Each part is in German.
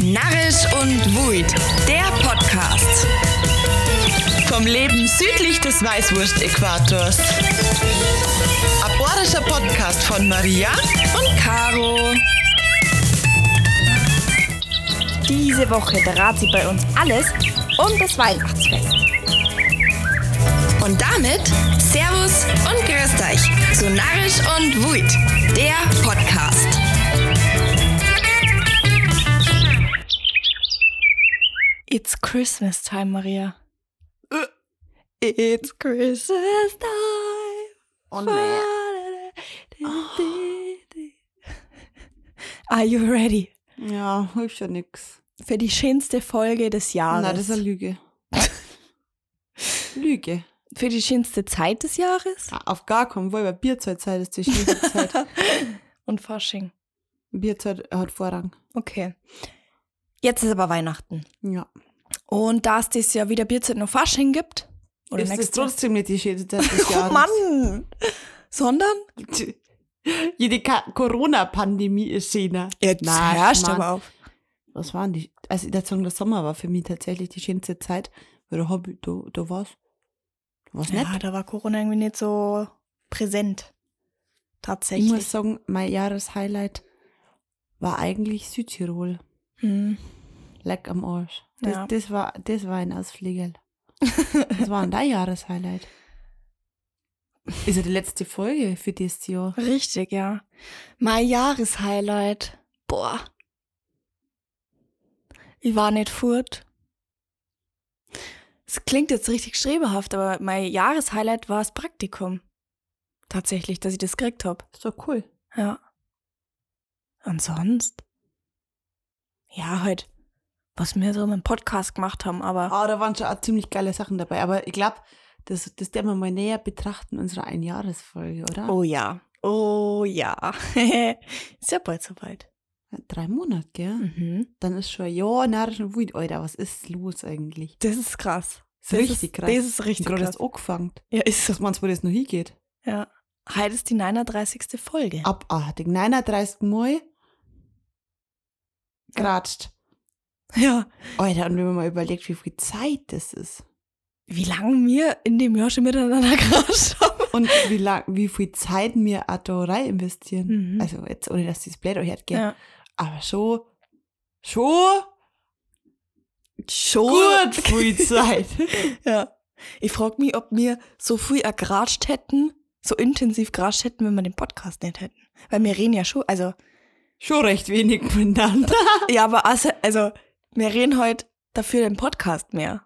Narrisch und Wuid, der Podcast. Vom Leben südlich des Weißwurst-Äquators. Aborischer Podcast von Maria und Caro. Diese Woche dreht sie bei uns alles um das Weihnachtsfest. Und damit Servus und Grüßt euch zu Narrisch und Wuid, der Podcast. It's Christmas time, Maria. It's Christmas time. Oh nee. Are you ready Ja, hilft ja nix. für die schönste Folge des Jahres? Nein, das ist eine Lüge. Lüge. für die schönste Zeit des Jahres? Ah, Auf gar keinen Fall, weil Bierzeitzeit ist die schönste Zeit. Und Fasching. Bierzeit hat Vorrang. Okay. Jetzt ist aber Weihnachten. Ja. Und da es dieses Jahr wieder Bierzeit noch Fasching gibt, oder ist es trotzdem nicht die schönste Zeit des Oh Jahres. Mann! Sondern? Jede Corona-Pandemie ist schöner. Jetzt hörst Mann. aber auf. Was waren die? Also, ich würde sagen, der Sommer war für mich tatsächlich die schönste Zeit. Weil da, hab ich, da, da. Da war's Ja, nett. da war Corona irgendwie nicht so präsent. Ich Tatsächlich. muss sagen, mein Jahreshighlight war eigentlich Südtirol. Hm. Leck am Arsch. Das, Ja. das, war, das war ein Ausflieger. Das war ein dein Jahreshighlight. Ist ja die letzte Folge für dieses Jahr. Richtig, ja. Mein Jahreshighlight. Boah. Ich war nicht furt. Es klingt jetzt richtig strebehaft, aber mein Jahreshighlight war das Praktikum. Tatsächlich, dass ich das gekriegt hab. Ist doch cool. Ja. Und sonst? Ja, halt, was wir so im Podcast gemacht haben, aber Ah, da waren schon auch ziemlich geile Sachen dabei. Aber ich glaube, das, das werden wir mal näher betrachten unserer Einjahresfolge, oder? oh ja. Oh ja. Ist ja bald soweit. Drei Monate, gell? Mhm. Dann ist schon ein Jahr narrischen Wut. Alter, was ist los eigentlich? Das ist krass. Das ist richtig krass. Das ist richtig Gerade krass. erst angefangen. Ja, ist so. Dass man wo das noch hingeht. Ja. Heute ist die 39. Folge. Abartig. 39 Mal geratscht. Ja. Alter, und wenn man mal überlegt, wie viel Zeit das ist. Wie lange wir in dem Jahr schon miteinander geratscht haben. Und wie lang, wie viel Zeit wir rein investieren. Mhm. Also jetzt, ohne dass das blöd hört, gell? Ja. Aber schon, schon Schon. gut viel Zeit. Ja. Ich frage mich, ob wir so viel geratscht hätten, so intensiv geratscht hätten, wenn wir den Podcast nicht hätten. Weil wir reden ja schon, also, schon recht wenig miteinander. ja, aber also, also wir reden heute dafür den Podcast mehr.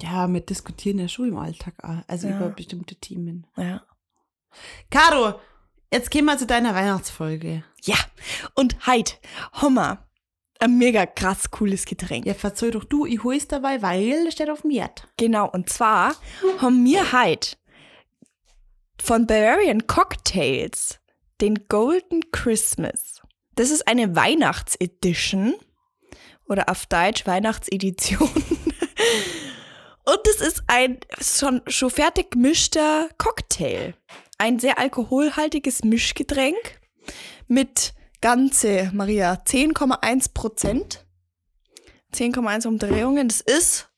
Ja, wir diskutieren ja schon im Alltag auch. Also Ja. über bestimmte Themen. Ja. Caro, jetzt gehen wir zu deiner Weihnachtsfolge. Ja. Und heute haben wir ein mega krass cooles Getränk. Ja, verzeih doch du, ich hol's dabei, weil es steht auf dem Herd. Genau, und zwar haben wir heute von Bavarian Cocktails den Golden Christmas. Das ist eine Weihnachtsedition oder auf Deutsch Weihnachtsedition. Und das ist ein schon, schon fertig gemischter Cocktail. Ein sehr alkoholhaltiges Mischgetränk mit ganze, Maria, 10,1 Prozent. 10,1 Umdrehungen. Das ist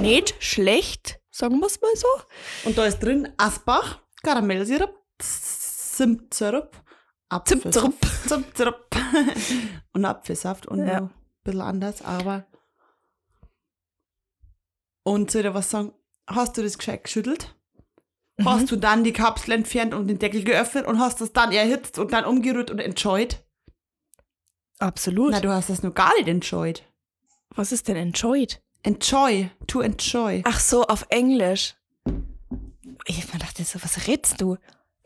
nicht schlecht, sagen wir es mal so. Und da ist drin Asbach, Karamellsirup, Zimtsirup, Zimtsirup. Zimtsirup und Apfelsaft und Ja. ein bisschen anders, aber. Und soll ich dir was sagen? Hast du das gescheit geschüttelt? Mhm. Hast du dann die Kapsel entfernt und den Deckel geöffnet und hast das dann erhitzt und dann umgerührt und enjoyed? Absolut. Na, du hast das noch gar nicht enjoyed. Was ist denn enjoyed? Enjoy, to enjoy. Ach so, auf Englisch. Ich dachte so, was redst du?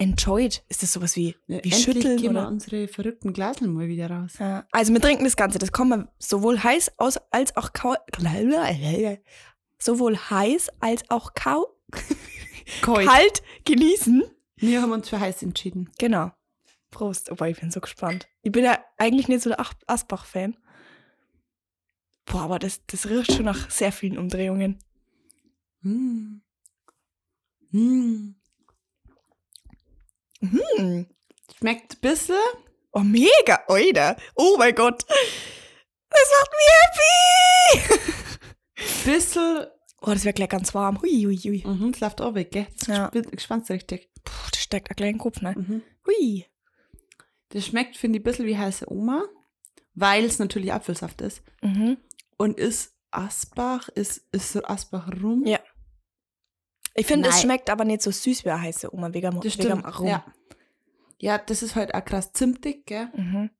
Enjoyed? Ist das sowas wie, wie Endlich schütteln? gehen wir unsere verrückten Glaseln mal wieder raus. Ja. Also wir trinken das Ganze. Das kann man sowohl heiß aus als auch kau sowohl heiß als auch kau Kalt. kalt genießen. Wir haben uns für heiß entschieden. Genau. Prost. Oh, ich bin so gespannt. Ich bin ja eigentlich nicht so der Ach- Asbach-Fan. Boah, aber das, das riecht schon nach sehr vielen Umdrehungen. Mm. Mm. Hm. Schmeckt ein bisschen Oh, mega, Alter. Oh mein Gott. Das macht mich happy. Bisschen. Oh, das wird gleich ganz warm. Hui, hui, hui. Mhm, es läuft auch weg, gell? Ja. Ja. Gespannt richtig. Puh, das steckt ein kleiner Kopf, ne? Mhm. Hui. Das schmeckt, finde ich, ein bisschen wie heiße Oma, weil es natürlich Apfelsaft ist. Mhm. Und ist Asbach, ist, ist so Asbach rum. Ja. Ich finde, es schmeckt aber nicht so süß wie eine heiße Oma, wegen, das wegen stimmt. Arom. Ja. ja, das ist halt auch krass zimtig, gell? Mhm.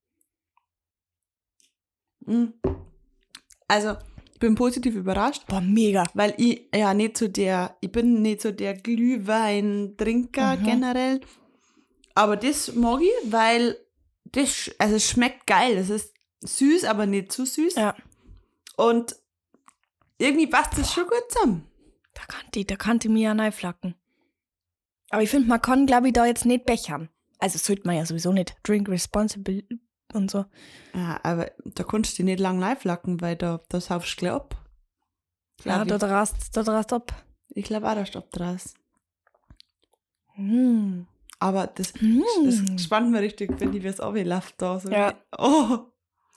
Mhm. Also, ich bin positiv überrascht, Boah, mega. weil ich ja nicht so der, ich bin nicht so der Glühwein-Trinker Mhm. generell. Aber das mag ich, weil das, also es schmeckt geil. Es ist süß, aber nicht zu süß. Ja. Und irgendwie passt das schon gut zusammen. Da kann die, da kann die mir ja reinflacken. Aber ich finde, man kann, glaube ich, da jetzt nicht bechern. Also sollte man ja sowieso nicht. Drink responsible und so. Ja, aber da kannst du nicht lang live lacken, weil da, da saufst du gleich ab. Ja, da drast, da drast ab. ich glaube auch, da stoppt draus. Hm. Aber das, Hm. das spannt mir richtig, wenn ich wie es abläuft da. So Ja. Oh,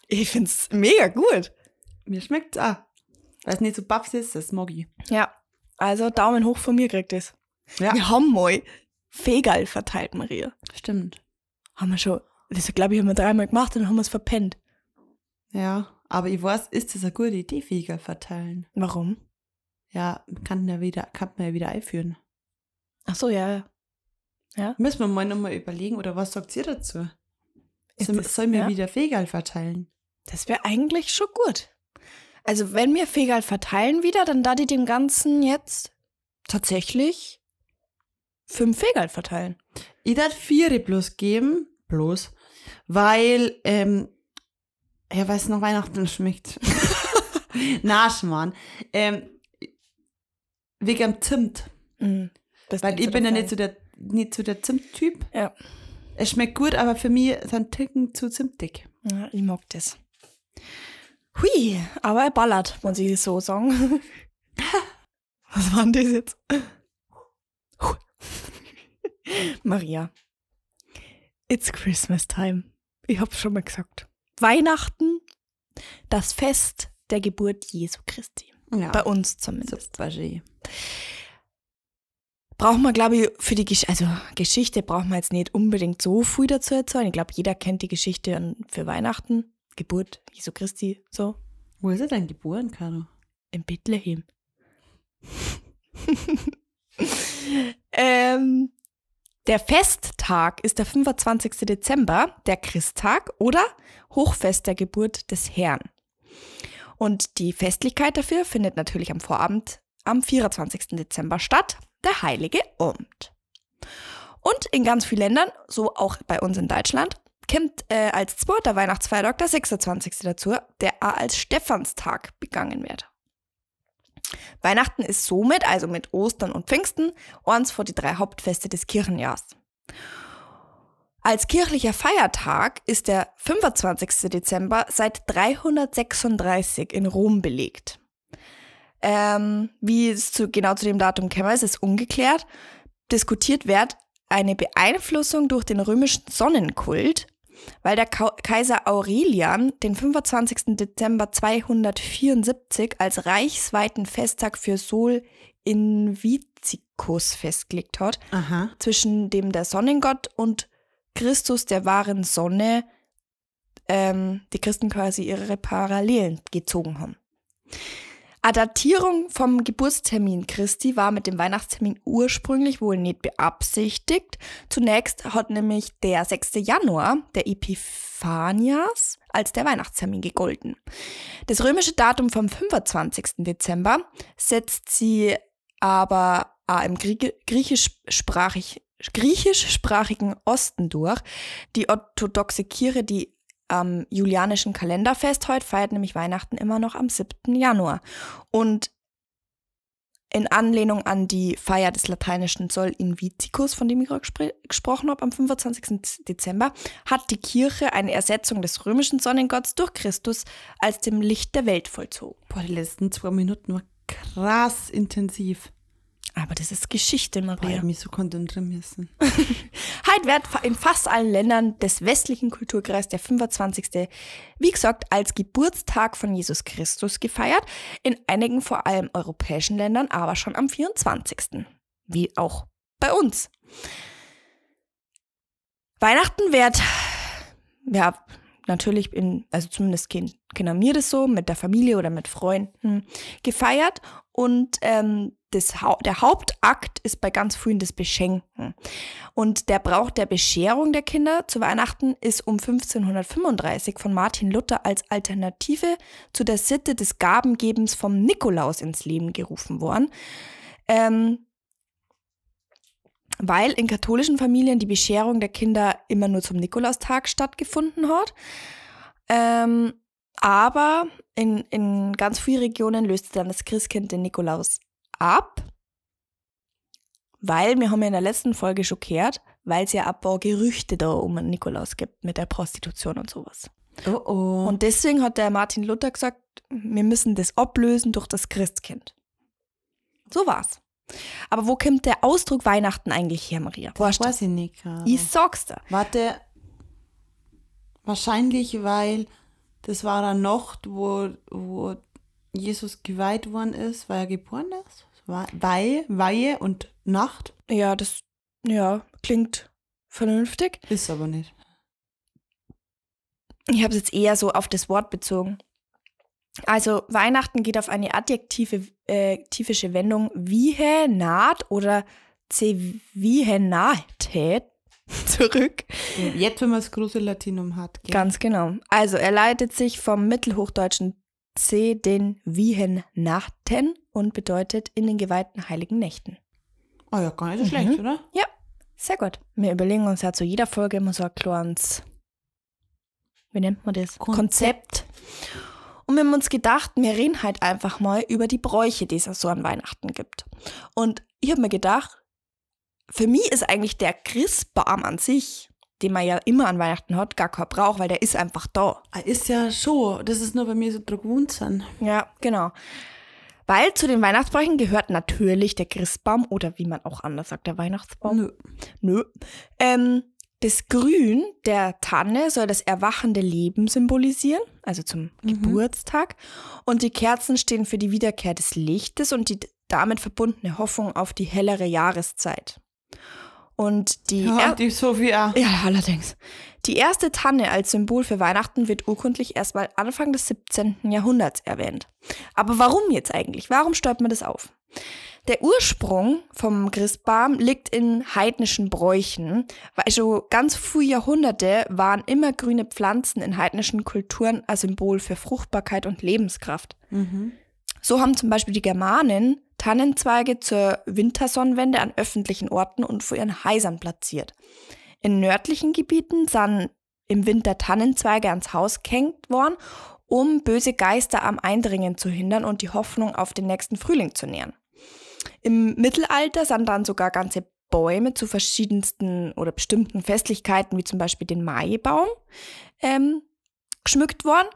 Ich finde es mega gut. mir schmeckt es auch. Weil es nicht so baff ist, das mag ich. Ja. Also Daumen hoch von mir kriegt es. Ja, Wir haben mal Fegal verteilt, Maria. stimmt. Haben wir schon. Das glaube ich, haben wir dreimal gemacht und dann haben wir es verpennt. Ja, aber ich weiß, ist das eine gute Idee, Fähiger verteilen? Warum? Ja, kann, ja wieder, kann man ja wieder einführen. Ach so, ja. ja. Müssen wir mal nochmal überlegen, oder was sagt ihr dazu? Soll, das- soll mir ja? wieder Fegal verteilen? Das wäre eigentlich schon gut. Also wenn wir Fegal verteilen wieder, dann da die dem Ganzen jetzt tatsächlich fünf Fegal verteilen. Ich darf vier bloß geben, bloß, weil, ähm, ja, weil es nach Weihnachten schmeckt. Na, Schmarrn. Ähm, wegen Zimt. Das Weil ich bin ja nicht so der, nicht so der Zimt-Typ. Ja. Es schmeckt gut, aber für mich sind Ticken zu zimtig. Ja, ich mag das. Hui, aber er ballert, muss ich so sagen. Was war denn das jetzt? Maria. It's Christmas time. Ich hab's schon mal gesagt. Weihnachten, das Fest der Geburt Jesu Christi. Ja. Bei uns zumindest. Super, G. Braucht man, glaube ich, für die Gesch also Geschichte braucht man jetzt nicht unbedingt so viel dazu erzählen. Ich glaube, jeder kennt die Geschichte für Weihnachten. Geburt Jesu Christi, so. Wo ist er denn geboren, Caro? In Bethlehem. ähm, der Festtag ist der 25. Dezember, der Christtag oder Hochfest der Geburt des Herrn. Und die Festlichkeit dafür findet natürlich am Vorabend am 24. Dezember statt, der Heilige Abend. Und in ganz vielen Ländern, so auch bei uns in Deutschland, kommt äh, als zweiter Weihnachtsfeiertag der 26. dazu, der auch als Stephanstag begangen wird. Weihnachten ist somit, also mit Ostern und Pfingsten, eins vor die drei Hauptfeste des Kirchenjahrs. Als kirchlicher Feiertag ist der 25. Dezember seit 336 in Rom belegt. Ähm, wie es zu, genau zu dem Datum käme, ist es ungeklärt. Diskutiert wird eine Beeinflussung durch den römischen Sonnenkult, weil der Ka Kaiser Aurelian den 25. Dezember 274 als reichsweiten Festtag für Sol Invictus festgelegt hat, Aha. zwischen dem der Sonnengott und Christus der wahren Sonne ähm, die Christen quasi ihre Parallelen gezogen haben. Eine Datierung vom Geburtstermin Christi war mit dem Weihnachtstermin ursprünglich wohl nicht beabsichtigt. Zunächst hat nämlich der 6. Januar, der Epiphanias, als der Weihnachtstermin gegolten. Das römische Datum vom 25. Dezember setzt sie aber im Grie- griechischsprachig, griechischsprachigen Osten durch. Die orthodoxe Kirche, die am julianischen Kalender festhält, feiert nämlich Weihnachten immer noch am 7. Januar. Und in Anlehnung an die Feier des lateinischen Sol Invictus, von dem ich gerade gespr gesprochen habe, am 25. Dezember, hat die Kirche eine Ersetzung des römischen Sonnengotts durch Christus als dem Licht der Welt vollzogen. Boah, die letzten zwei Minuten war krass intensiv. Aber das ist Geschichte, Maria. ich mich so konzentrieren müssen. Heute wird in fast allen Ländern des westlichen Kulturkreises der 25. wie gesagt als Geburtstag von Jesus Christus gefeiert, in einigen vor allem europäischen Ländern aber schon am 24. Wie auch bei uns. Weihnachten wird, ja, natürlich in, also zumindest kennen kennen wir das so, mit der Familie oder mit Freunden gefeiert und ähm, das, Hau- der Hauptakt ist bei ganz vielen das Beschenken. Und der Brauch der Bescherung der Kinder zu Weihnachten ist um 1535 von Martin Luther als Alternative zu der Sitte des Gabengebens vom Nikolaus ins Leben gerufen worden. Ähm, weil in katholischen Familien die Bescherung der Kinder immer nur zum Nikolaustag stattgefunden hat. Ähm, aber in, in ganz vielen Regionen löste dann das Christkind den Nikolaus ab, weil, wir haben ja in der letzten Folge schon gehört, weil es ja paar Gerüchte da um den Nikolaus gibt mit der Prostitution und sowas. Oh oh. Und deswegen hat der Martin Luther gesagt, wir müssen das ablösen durch das Christkind. So war's. Aber wo kommt der Ausdruck Weihnachten eigentlich her, Maria? Du? weiß ich nicht gerade. Ich sag's dir. Warte. Wahrscheinlich, weil das war eine Nacht, wo, wo Jesus geweiht worden ist, weil er geboren ist. Weihe, Weihe und Nacht. Ja, das ja, klingt vernünftig. Ist aber nicht. Ich habe es jetzt eher so auf das Wort bezogen. Also Weihnachten geht auf eine adjektive äh, typische Wendung wiehe, naht oder Zevihenatät zurück. Jetzt, wenn man das große Latinum hat. Gell? Ganz genau. Also er leitet sich vom mittelhochdeutschen C den Wiehennachten und bedeutet in den geweihten heiligen Nächten. Oh ja, gar nicht so schlecht, oder? Ja, sehr gut. Wir überlegen uns ja zu jeder Folge immer so ein kleines, wie nennt man das? Konzept. Und wir haben uns gedacht, wir reden halt einfach mal über die Bräuche, die es so an Weihnachten gibt. Und ich habe mir gedacht, für mich ist eigentlich der Christbaum an sich, den man ja immer an Weihnachten hat, gar kein Brauch, weil der ist einfach da. Ah, Ist ja schon. Das ist nur bei mir so dran gewohnt sind. Ja, genau. Weil zu den Weihnachtsbräuchen gehört natürlich der Christbaum oder wie man auch anders sagt, der Weihnachtsbaum. Nö. Nö. Ähm, das Grün der Tanne soll das erwachende Leben symbolisieren, also zum Geburtstag. Und die Kerzen stehen für die Wiederkehr des Lichtes und die damit verbundene Hoffnung auf die hellere Jahreszeit. Und die, Ja, er die Sophie auch. ja, allerdings. Die erste Tanne als Symbol für Weihnachten wird urkundlich erst mal Anfang des 17. Jahrhunderts erwähnt. Aber warum jetzt eigentlich? Warum steuert man das auf? Der Ursprung vom Christbaum liegt in heidnischen Bräuchen, weil schon ganz frühe Jahrhunderte waren immer grüne Pflanzen in heidnischen Kulturen ein Symbol für Fruchtbarkeit und Lebenskraft. So haben zum Beispiel die Germanen Tannenzweige zur Wintersonnenwende an öffentlichen Orten und vor ihren Häusern platziert. In nördlichen Gebieten sind im Winter Tannenzweige ans Haus gehängt worden, um böse Geister am Eindringen zu hindern und die Hoffnung auf den nächsten Frühling zu nähren. Im Mittelalter sind dann sogar ganze Bäume zu verschiedensten oder bestimmten Festlichkeiten, wie zum Beispiel den Maibaum, ähm, geschmückt worden.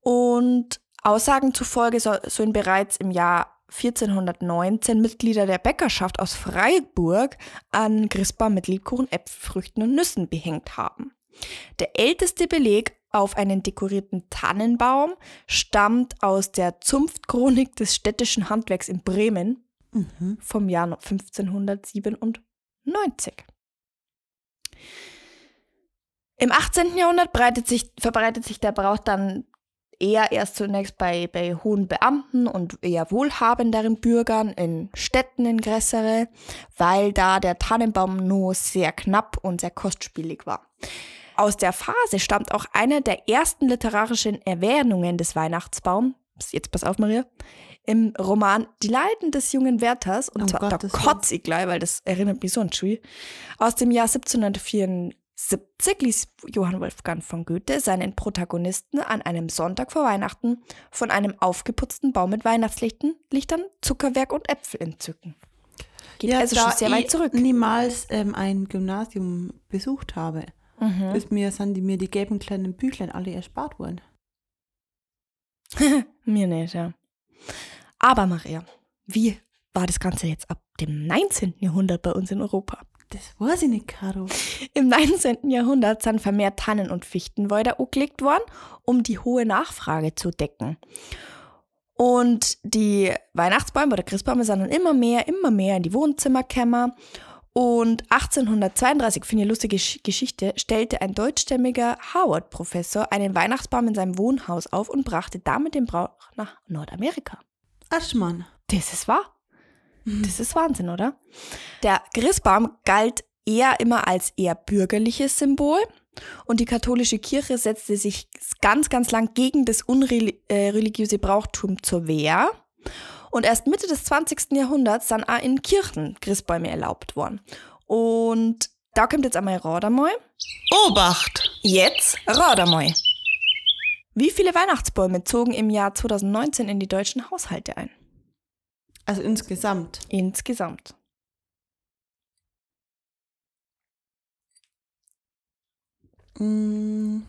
Und Aussagen zufolge so- sollen bereits im Jahr 1419 Mitglieder der Bäckerschaft aus Freiburg an Christbaum mit Lebkuchen, Äpfelfrüchten und Nüssen behängt haben. Der älteste Beleg auf einen dekorierten Tannenbaum stammt aus der Zunftchronik des städtischen Handwerks in Bremen vom Jahr 1597. Im 18. Jahrhundert sich, verbreitet sich der Brauch dann eher erst zunächst bei, bei hohen Beamten und eher wohlhabenderen Bürgern in Städten in größere, weil da der Tannenbaum nur sehr knapp und sehr kostspielig war. Aus der Phase stammt auch eine der ersten literarischen Erwähnungen des Weihnachtsbaums, jetzt pass auf Maria, im Roman Die Leiden des jungen Werthers, und Um zwar da Gottes Willen. kotze ich gleich, weil das erinnert mich so an Schui, aus dem Jahr 1774 ließ Johann Wolfgang von Goethe seinen Protagonisten an einem Sonntag vor Weihnachten von einem aufgeputzten Baum mit Weihnachtslichtern, Lichtern, Zuckerwerk und Äpfel entzücken. Geht also schon da sehr weit ich zurück. niemals ähm, ein Gymnasium besucht habe, Mhm. ist mir, sind die, mir die gelben kleinen Büchlein alle erspart worden. Mir nicht, ja. Aber Maria, wie war das Ganze jetzt ab dem 19. Jahrhundert bei uns in Europa. Das weiß ich nicht, Caro. Im 19. Jahrhundert sind vermehrt Tannen- und Fichtenwälder angelegt worden, um die hohe Nachfrage zu decken. Und die Weihnachtsbäume oder Christbäume sind dann immer mehr, immer mehr in die Wohnzimmer gekommen. Und 1832, finde ich eine lustige Gesch- Geschichte, stellte ein deutschstämmiger Howard-Professor einen Weihnachtsbaum in seinem Wohnhaus auf und brachte damit den Brauch nach Nordamerika. Aschmann. Das ist wahr. Das ist Wahnsinn, oder? Der Christbaum galt eher immer als eher bürgerliches Symbol und die katholische Kirche setzte sich ganz, ganz lang gegen das unreligiöse Brauchtum zur Wehr. Und erst Mitte des 20. Jahrhunderts dann auch in Kirchen Christbäume erlaubt worden. Und da kommt jetzt einmal Radermal. Obacht! Jetzt Radermal. Wie viele Weihnachtsbäume zogen im Jahr 2019 in die deutschen Haushalte ein? Also insgesamt. Insgesamt. Mm,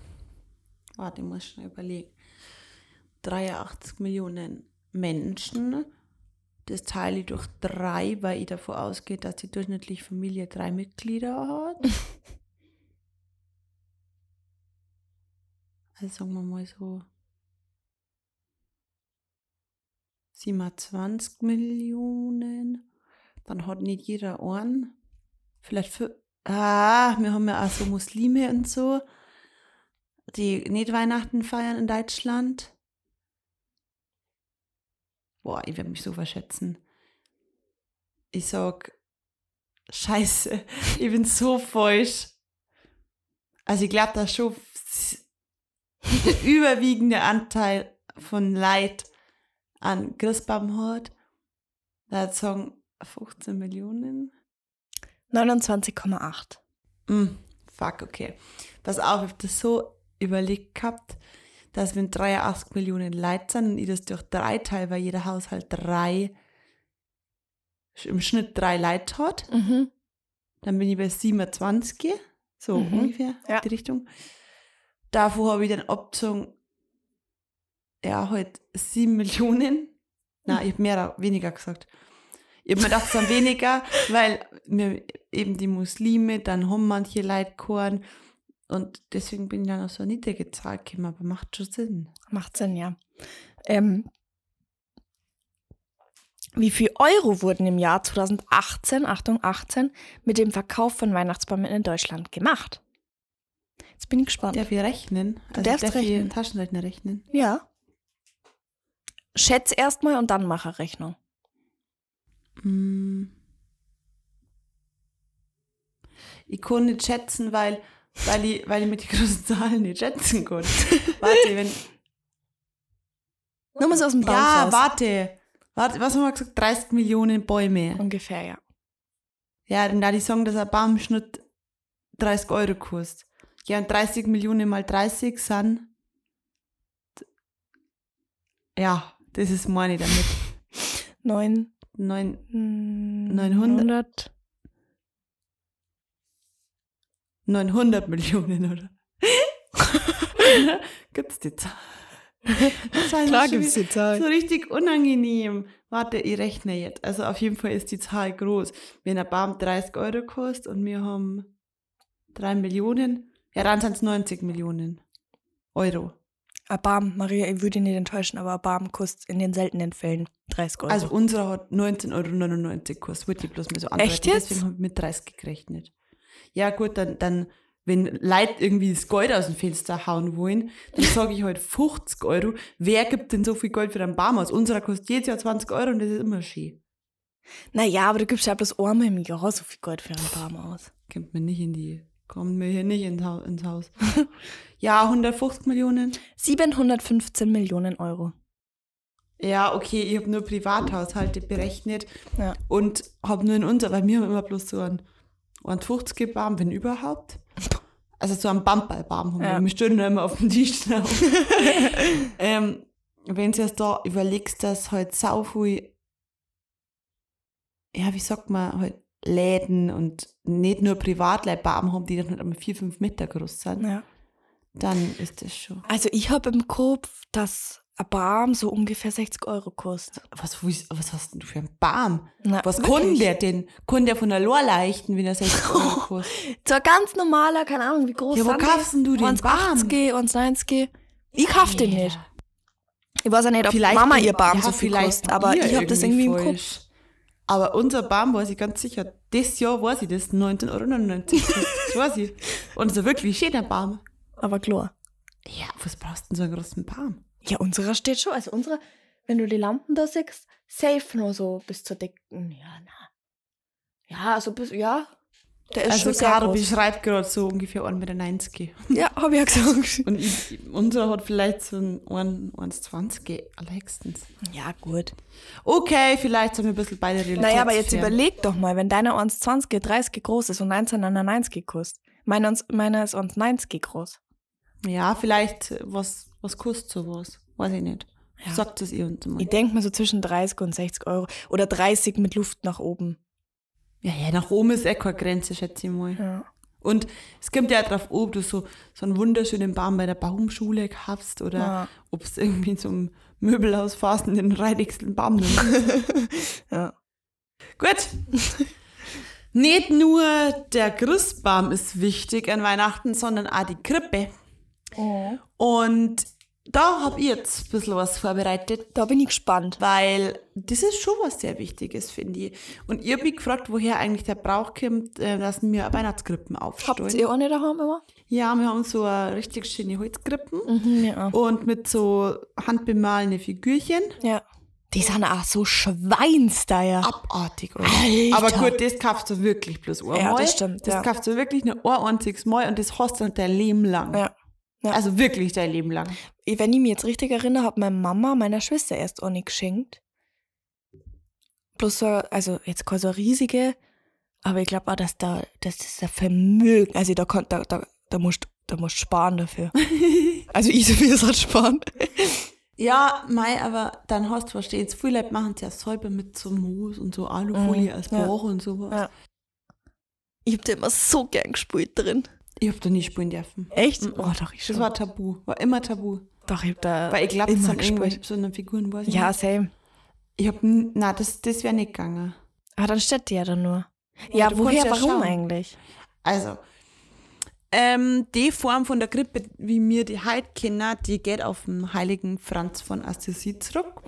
warte, ich muss schnell überlegen. 83 Millionen Menschen. Das teile ich durch drei, weil ich davon ausgehe, dass die durchschnittliche Familie drei Mitglieder hat. also sagen wir mal so 27 Millionen. Dann hat nicht jeder einen. Vielleicht für. Ah, wir haben ja auch so Muslime und so, die nicht Weihnachten feiern in Deutschland. Boah, ich werde mich so verschätzen. Ich sag, scheiße, ich bin so falsch. Also ich glaube, dass schon der überwiegende Anteil von Leid an Christbaum hat. Da sagen 15 Millionen. 29,8. Mm, fuck, okay. Pass auf, ich hab das so überlegt gehabt, dass wenn 83 Millionen Leute sind und ich das durch drei teile, weil jeder Haushalt drei, im Schnitt drei Leute hat, Mhm. dann bin ich bei 27, so Mhm. ungefähr, Ja. die Richtung. Davor habe ich dann abgezogen, ja, halt 7 Millionen. Nein, ich habe mehr, weniger gesagt. Ich habe mir gedacht, es sind weniger, weil mir eben die Muslime, dann haben manche Leute Korn und deswegen bin ich dann auf so eine niedrige Zahl gekommen, aber macht schon Sinn. Macht Sinn, ja. Ähm, wie viel Euro wurden im Jahr 2018, Achtung, 18, mit dem Verkauf von Weihnachtsbäumen in Deutschland gemacht? Jetzt bin ich gespannt. Darf ich rechnen? Also darfst darf rechnen. Taschenrechner rechnen? Ja. Schätz erstmal und dann mache Rechnung. Mm. Ich kann nicht schätzen, weil, weil, ich, weil ich mit den großen Zahlen nicht schätzen kann. Warte, wenn. Nur mal so aus dem Bauch Ja, raus. warte. Warte, was haben wir gesagt? 30 Millionen Bäume. Ungefähr, ja. Ja, dann da die sagen, dass ein Baumschnitt 30 Euro kostet. Ja, und 30 Millionen mal 30 sind. Ja, das ist meine damit. Neun, Neun, 900. 900 Millionen, oder? Gibt's die Zahl? Klar schon gibt's die Zahl. So richtig unangenehm. Warte, ich rechne jetzt. Also auf jeden Fall ist die Zahl groß. Wenn ein Baum 30 Euro kostet und wir haben 3 Millionen, ja, dann sind es 90 Millionen Euro. Erbarm, Maria, ich würde nicht enttäuschen, aber Erbarm kostet in den seltenen Fällen 30 Euro. Also unsere hat 19,99 Euro gekostet. Wollte ich bloß mal so Echt andeuten. jetzt? Deswegen habe ich mit 30 gerechnet. Ja gut, dann, dann wenn Leute irgendwie das Gold aus dem Fenster hauen wollen, dann sage ich halt 50 Euro. Wer gibt denn so viel Geld für einen Baum aus? Unserer kostet jedes Jahr 20 Euro und das ist immer schön. naja, aber du gibst ja bloß einmal im Jahr so viel Geld für einen Baum aus. Kommt mir nicht in die, kommt mir hier nicht ins Haus. Ins Haus. ja, 150 Millionen. 715 Millionen Euro. Ja, okay, ich habe nur Privathaushalte berechnet Ja. und habe nur in unser, weil wir haben immer bloß so einen, einen 50 Baum, wenn überhaupt. Also so einen Bamballbaum haben Ja. wir. Wir stehen immer auf dem Tisch ähm, wenn du jetzt da überlegst, dass halt sau viel, ja, wie sagt man, halt Läden und nicht nur Privatleihbaum haben, die dann halt einmal 4, 5 Meter groß sind, Ja. dann ist das schon. Also ich habe im Kopf, dass ein Baum so ungefähr 60 Euro kostet. Was, was, hast denn du für einen Baum? Na, was kann der denn? Kann der von der Lor leichten, wenn er 60 Euro kostet? So ein ganz normaler, keine Ahnung, wie groß Ja, wo kaufst denn du den 1,80, 1,90. Ich kauf den nicht. Ich weiß ja nicht, ob Vielleicht Mama ihr Baum ja, so viel kostet, aber ich habe das irgendwie im Kopf. Aber unser Baum weiß ich ganz sicher, das Jahr weiß ich das, 19,99 Euro. Das weiß ich. Und ein wirklich schöner Baum. Aber klar. Ja, was brauchst du denn so einen großen Baum? Ja, unserer steht schon. Also unsere, wenn du die Lampen da siehst, safe nur so bis zur dicken. Ja, na. Ja, so bis, ja. Der ist Also schon sehr Caro groß. beschreibt gerade so ungefähr 1,90 Meter. Ja, hab ich ja gesagt. Und ich, unserer hat vielleicht so ein 1,20 allerhöchstens. Ja, gut. Okay, vielleicht sind wir ein bisschen beide Realität. Naja, aber jetzt überleg doch mal, wenn deiner 1,20, 30 groß ist und 1999 kostet. Meiner meiner ist 1,90 groß. Ja, vielleicht, äh, was, was kostet sowas? Weiß ich nicht. Ja. Sagt es ihr uns mal. Ich denke mal so zwischen 30 und 60 Euro. Oder 30 mit Luft nach oben. Ja, ja, nach oben ist eh keine Grenze, schätze ich mal. Ja. Und es kommt ja drauf, ob du so, so einen wunderschönen Baum bei der Baumschule hast oder Ja. ob es irgendwie in so einem Möbelhaus fährst und den reidigsten Baum nimmst. Ja. Gut. Nicht nur der Christbaum ist wichtig an Weihnachten, sondern auch die Krippe. Und da habe ich jetzt ein bisschen was vorbereitet, Da bin ich gespannt. weil das ist schon was sehr Wichtiges, finde ich. Und ich habe mich gefragt, woher eigentlich der Brauch kommt, äh, dass wir Weihnachtskrippen Habt aufstellen. ihr auch nicht daheim immer? Ja, wir haben so eine richtig schöne Holzkrippen Mhm, ja. und mit so handbemalene Figürchen. ja. Die sind auch so schweinsteier. Abartig, oder? Alter. Aber gut, das kaufst du wirklich bloß einmal. Ja, das stimmt, Das ja. kaufst du wirklich nur ein einziges Mal und das hast du dann dein Leben lang. Ja. Ja. Also wirklich dein Leben lang. Wenn ich mich jetzt richtig erinnere, hat meine Mama meiner Schwester erst auch nicht geschenkt. Bloß so, also jetzt keine so riesige, aber ich glaube auch, dass da, das ist ein Vermögen. Also da, kann, da, da, da musst da musst sparen dafür. also ich so viel halt sparen. Ja, Mai, aber dann hast du, verstehst viele Leute machen es ja selber mit so Moos und so Alufolie Mhm, als ja. Bauch und sowas. Ja. Ich hab da immer so gern gespielt drin. Ich hab da nie spielen dürfen. Echt? Mhm. Oh, doch, ich Das schon. war tabu, war immer tabu. doch, ich hab da Weil ich glaube, das immer sind irgendwelche besonderen Figuren, weiß ich Ja, nicht. same. Ich hab, n- na, das, das wäre nicht gegangen. Aber dann steht die ja dann nur. Ja, du woher, ja warum schauen. eigentlich? Also, ähm, die Form von der Grippe, wie wir die heute kennen, die geht auf den heiligen Franz von Assisi zurück.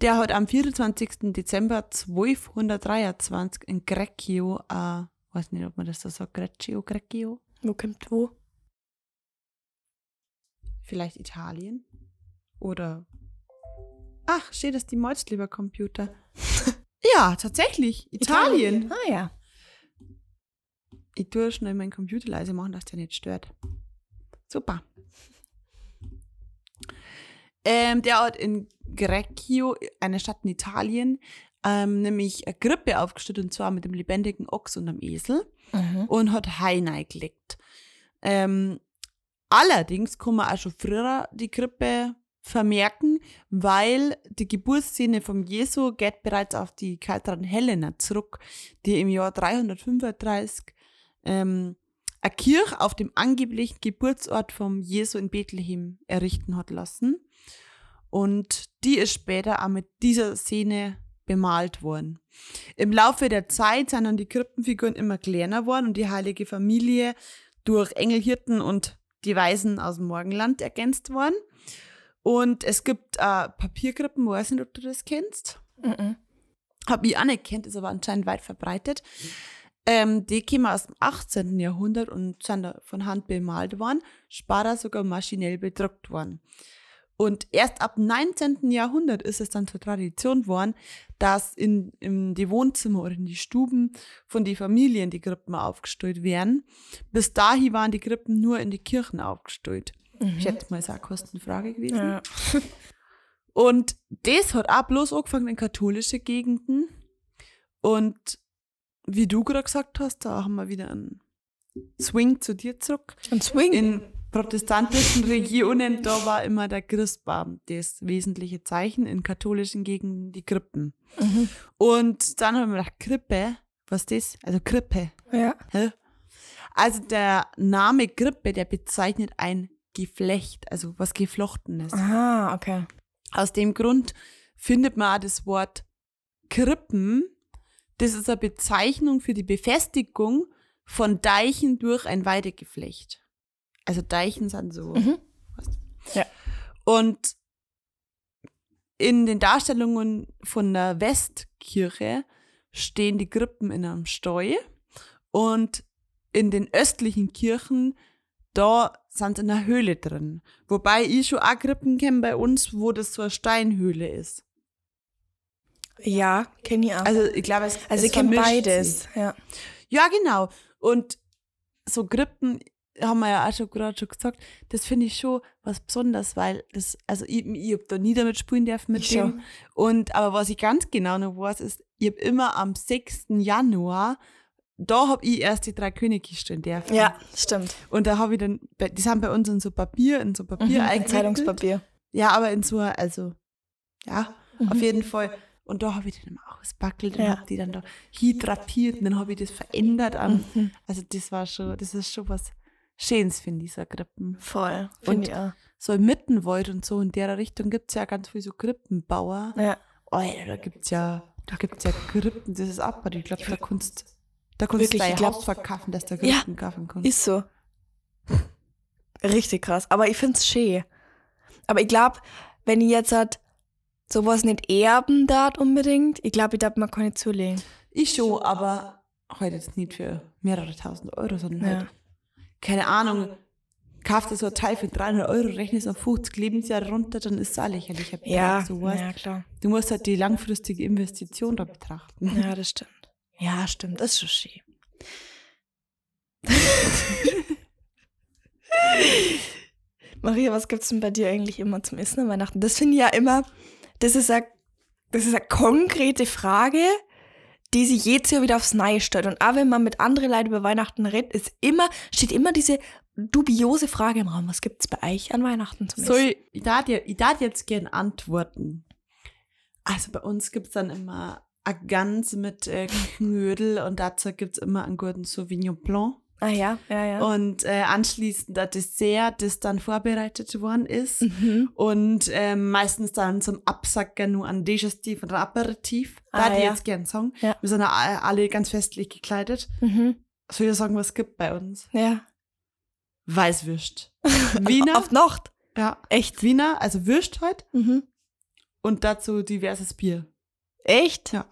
Der hat am 24. Dezember 1223 in Greccio, äh, weiß nicht, ob man das so sagt, Greccio, Greccio, Wo kommt wo? vielleicht Italien oder, ach, steht das die Malz, lieber Computer. ja, tatsächlich, Italien. Ah ja. Ich tue schnell meinen Computer leise machen, dass der nicht stört. Super. Ähm, der hat in Greccio, eine Stadt in Italien, ähm, nämlich eine Grippe aufgestellt und zwar mit dem lebendigen Ochs und einem Esel Mhm. und hat Hai gelegt. Ähm, allerdings kann man auch schon früher die Grippe vermerken, weil die Geburtsszene vom Jesu geht bereits auf die Kaiserin Helena zurück, die im Jahr 335 ähm, eine Kirche auf dem angeblichen Geburtsort vom Jesu in Bethlehem errichten hat lassen. Und die ist später auch mit dieser Szene bemalt worden. Im Laufe der Zeit sind dann die Krippenfiguren immer kleiner worden und die heilige Familie durch Engelhirten und die Weisen aus dem Morgenland ergänzt worden. Und es gibt äh, Papierkrippen, weiß nicht, ob du das kennst. Mhm. Hab ich auch nicht kennt, ist aber anscheinend weit verbreitet. Ähm, die kommen aus dem 18. Jahrhundert und sind von Hand bemalt worden, später sogar maschinell bedruckt worden. Und erst ab 19. Jahrhundert ist es dann zur Tradition geworden, dass in, in die Wohnzimmer oder in die Stuben von den Familien die Krippen aufgestellt werden. Bis dahin waren die Krippen nur in die Kirchen aufgestellt. Ich schätze mal, ist auch eine Kostenfrage gewesen. Ja. Und das hat auch bloß angefangen in katholische Gegenden. Und wie du gerade gesagt hast, da haben wir wieder einen Swing zu dir zurück. Und Swing. In protestantischen Regionen, da war immer der Christbaum das wesentliche Zeichen, in katholischen Gegenden die Krippen. Mhm. Und dann haben wir gedacht, Krippe, was ist das? Also Krippe. Ja. Also der Name Krippe, der bezeichnet ein Geflecht, also was Geflochtenes. Ah, okay. Aus dem Grund findet man auch das Wort Krippen. Das ist eine Bezeichnung für die Befestigung von Deichen durch ein Weidegeflecht. Also Deichen sind so. Mhm. Ja. Und in den Darstellungen von der Westkirche stehen die Krippen in einem Steu und in den östlichen Kirchen, da sind in einer Höhle drin. Wobei ich schon auch Krippen kenne bei uns, wo das so eine Steinhöhle ist. Ja, kenne ich auch. Also ich glaube, es Also es ich kenne beides. sich. Ja. Ja, genau. Und so Krippen haben wir ja auch schon gerade schon gesagt, das finde ich schon was Besonderes, weil das, also ich, ich habe da nie damit spielen dürfen mit Ich dem. schon. Und aber was ich ganz genau noch weiß, ist, ich habe immer am 6. Januar, da habe ich erst die drei Könige stehen dürfen. ja, stimmt. Und da habe ich dann, die sind bei uns in so Papier, in so Papier Mhm. Zeitungspapier. Ja, aber in so, also, ja, Mhm. auf jeden Fall. Und da habe ich die dann ausbackelt und Ja. habe die dann da hindrapiert und dann habe ich das verändert. Mhm. Also das war schon, das ist schon was Schönes, finde ich, so Krippen. Voll. Finde ich auch. So im Mittenwald und so in der Richtung gibt es ja ganz viele so Krippenbauer. Ja. Ja, da gibt's ja, da gibt's ja Krippen, das ist ab, ich glaube, da kannst da kannst du dein Haus verkaufen, dass du Ja. Krippen kaufen kannst. Ist so. Richtig krass. Aber ich finde es schön. Aber ich glaube, wenn ich jetzt halt sowas nicht erben darf unbedingt, ich glaube, ich darf mir keine zulegen. Ich schon, aber heute jetzt nicht für mehrere tausend Euro, sondern Ja. halt, keine Ahnung, kauft so ein Teil für 300 Euro, rechnest auf 50 Lebensjahre runter, dann ist es auch lächerlich. Ja, sowas. ja, klar. Du musst halt die langfristige Investition da betrachten. Ja, das stimmt. Ja, stimmt. Das ist schon schön. Maria, was gibt's denn bei dir eigentlich immer zum Essen an Weihnachten? Das finde ich ja immer, das ist eine, das ist eine konkrete Frage, die sich jedes Jahr wieder aufs Neue stellt. Und auch wenn man mit anderen Leuten über Weihnachten redet, ist immer, steht immer diese dubiose Frage im Raum. Was gibt's bei euch an Weihnachten zum So, Essen? ich, ich ich darf jetzt gern antworten. Also bei uns gibt es dann immer eine Gans mit äh, Knödel und dazu gibt es immer einen guten Sauvignon Blanc. Ah ja, ja, ja. Und äh, anschließend ein Dessert, das dann vorbereitet worden ist. Mhm. Und ähm, meistens dann zum Absacken nur ein Digestiv oder Aperitif. Da Ah, hätte ich ja. jetzt gern sagen. Ja. Wir sind ja alle ganz festlich gekleidet. Mhm. Soll ich sagen, was es gibt bei uns? Ja. Weißwürst. Wiener. Auf Nacht. ja. Echt? Wiener, also Würst halt. Mhm. Und dazu diverses Bier. Echt? Ja.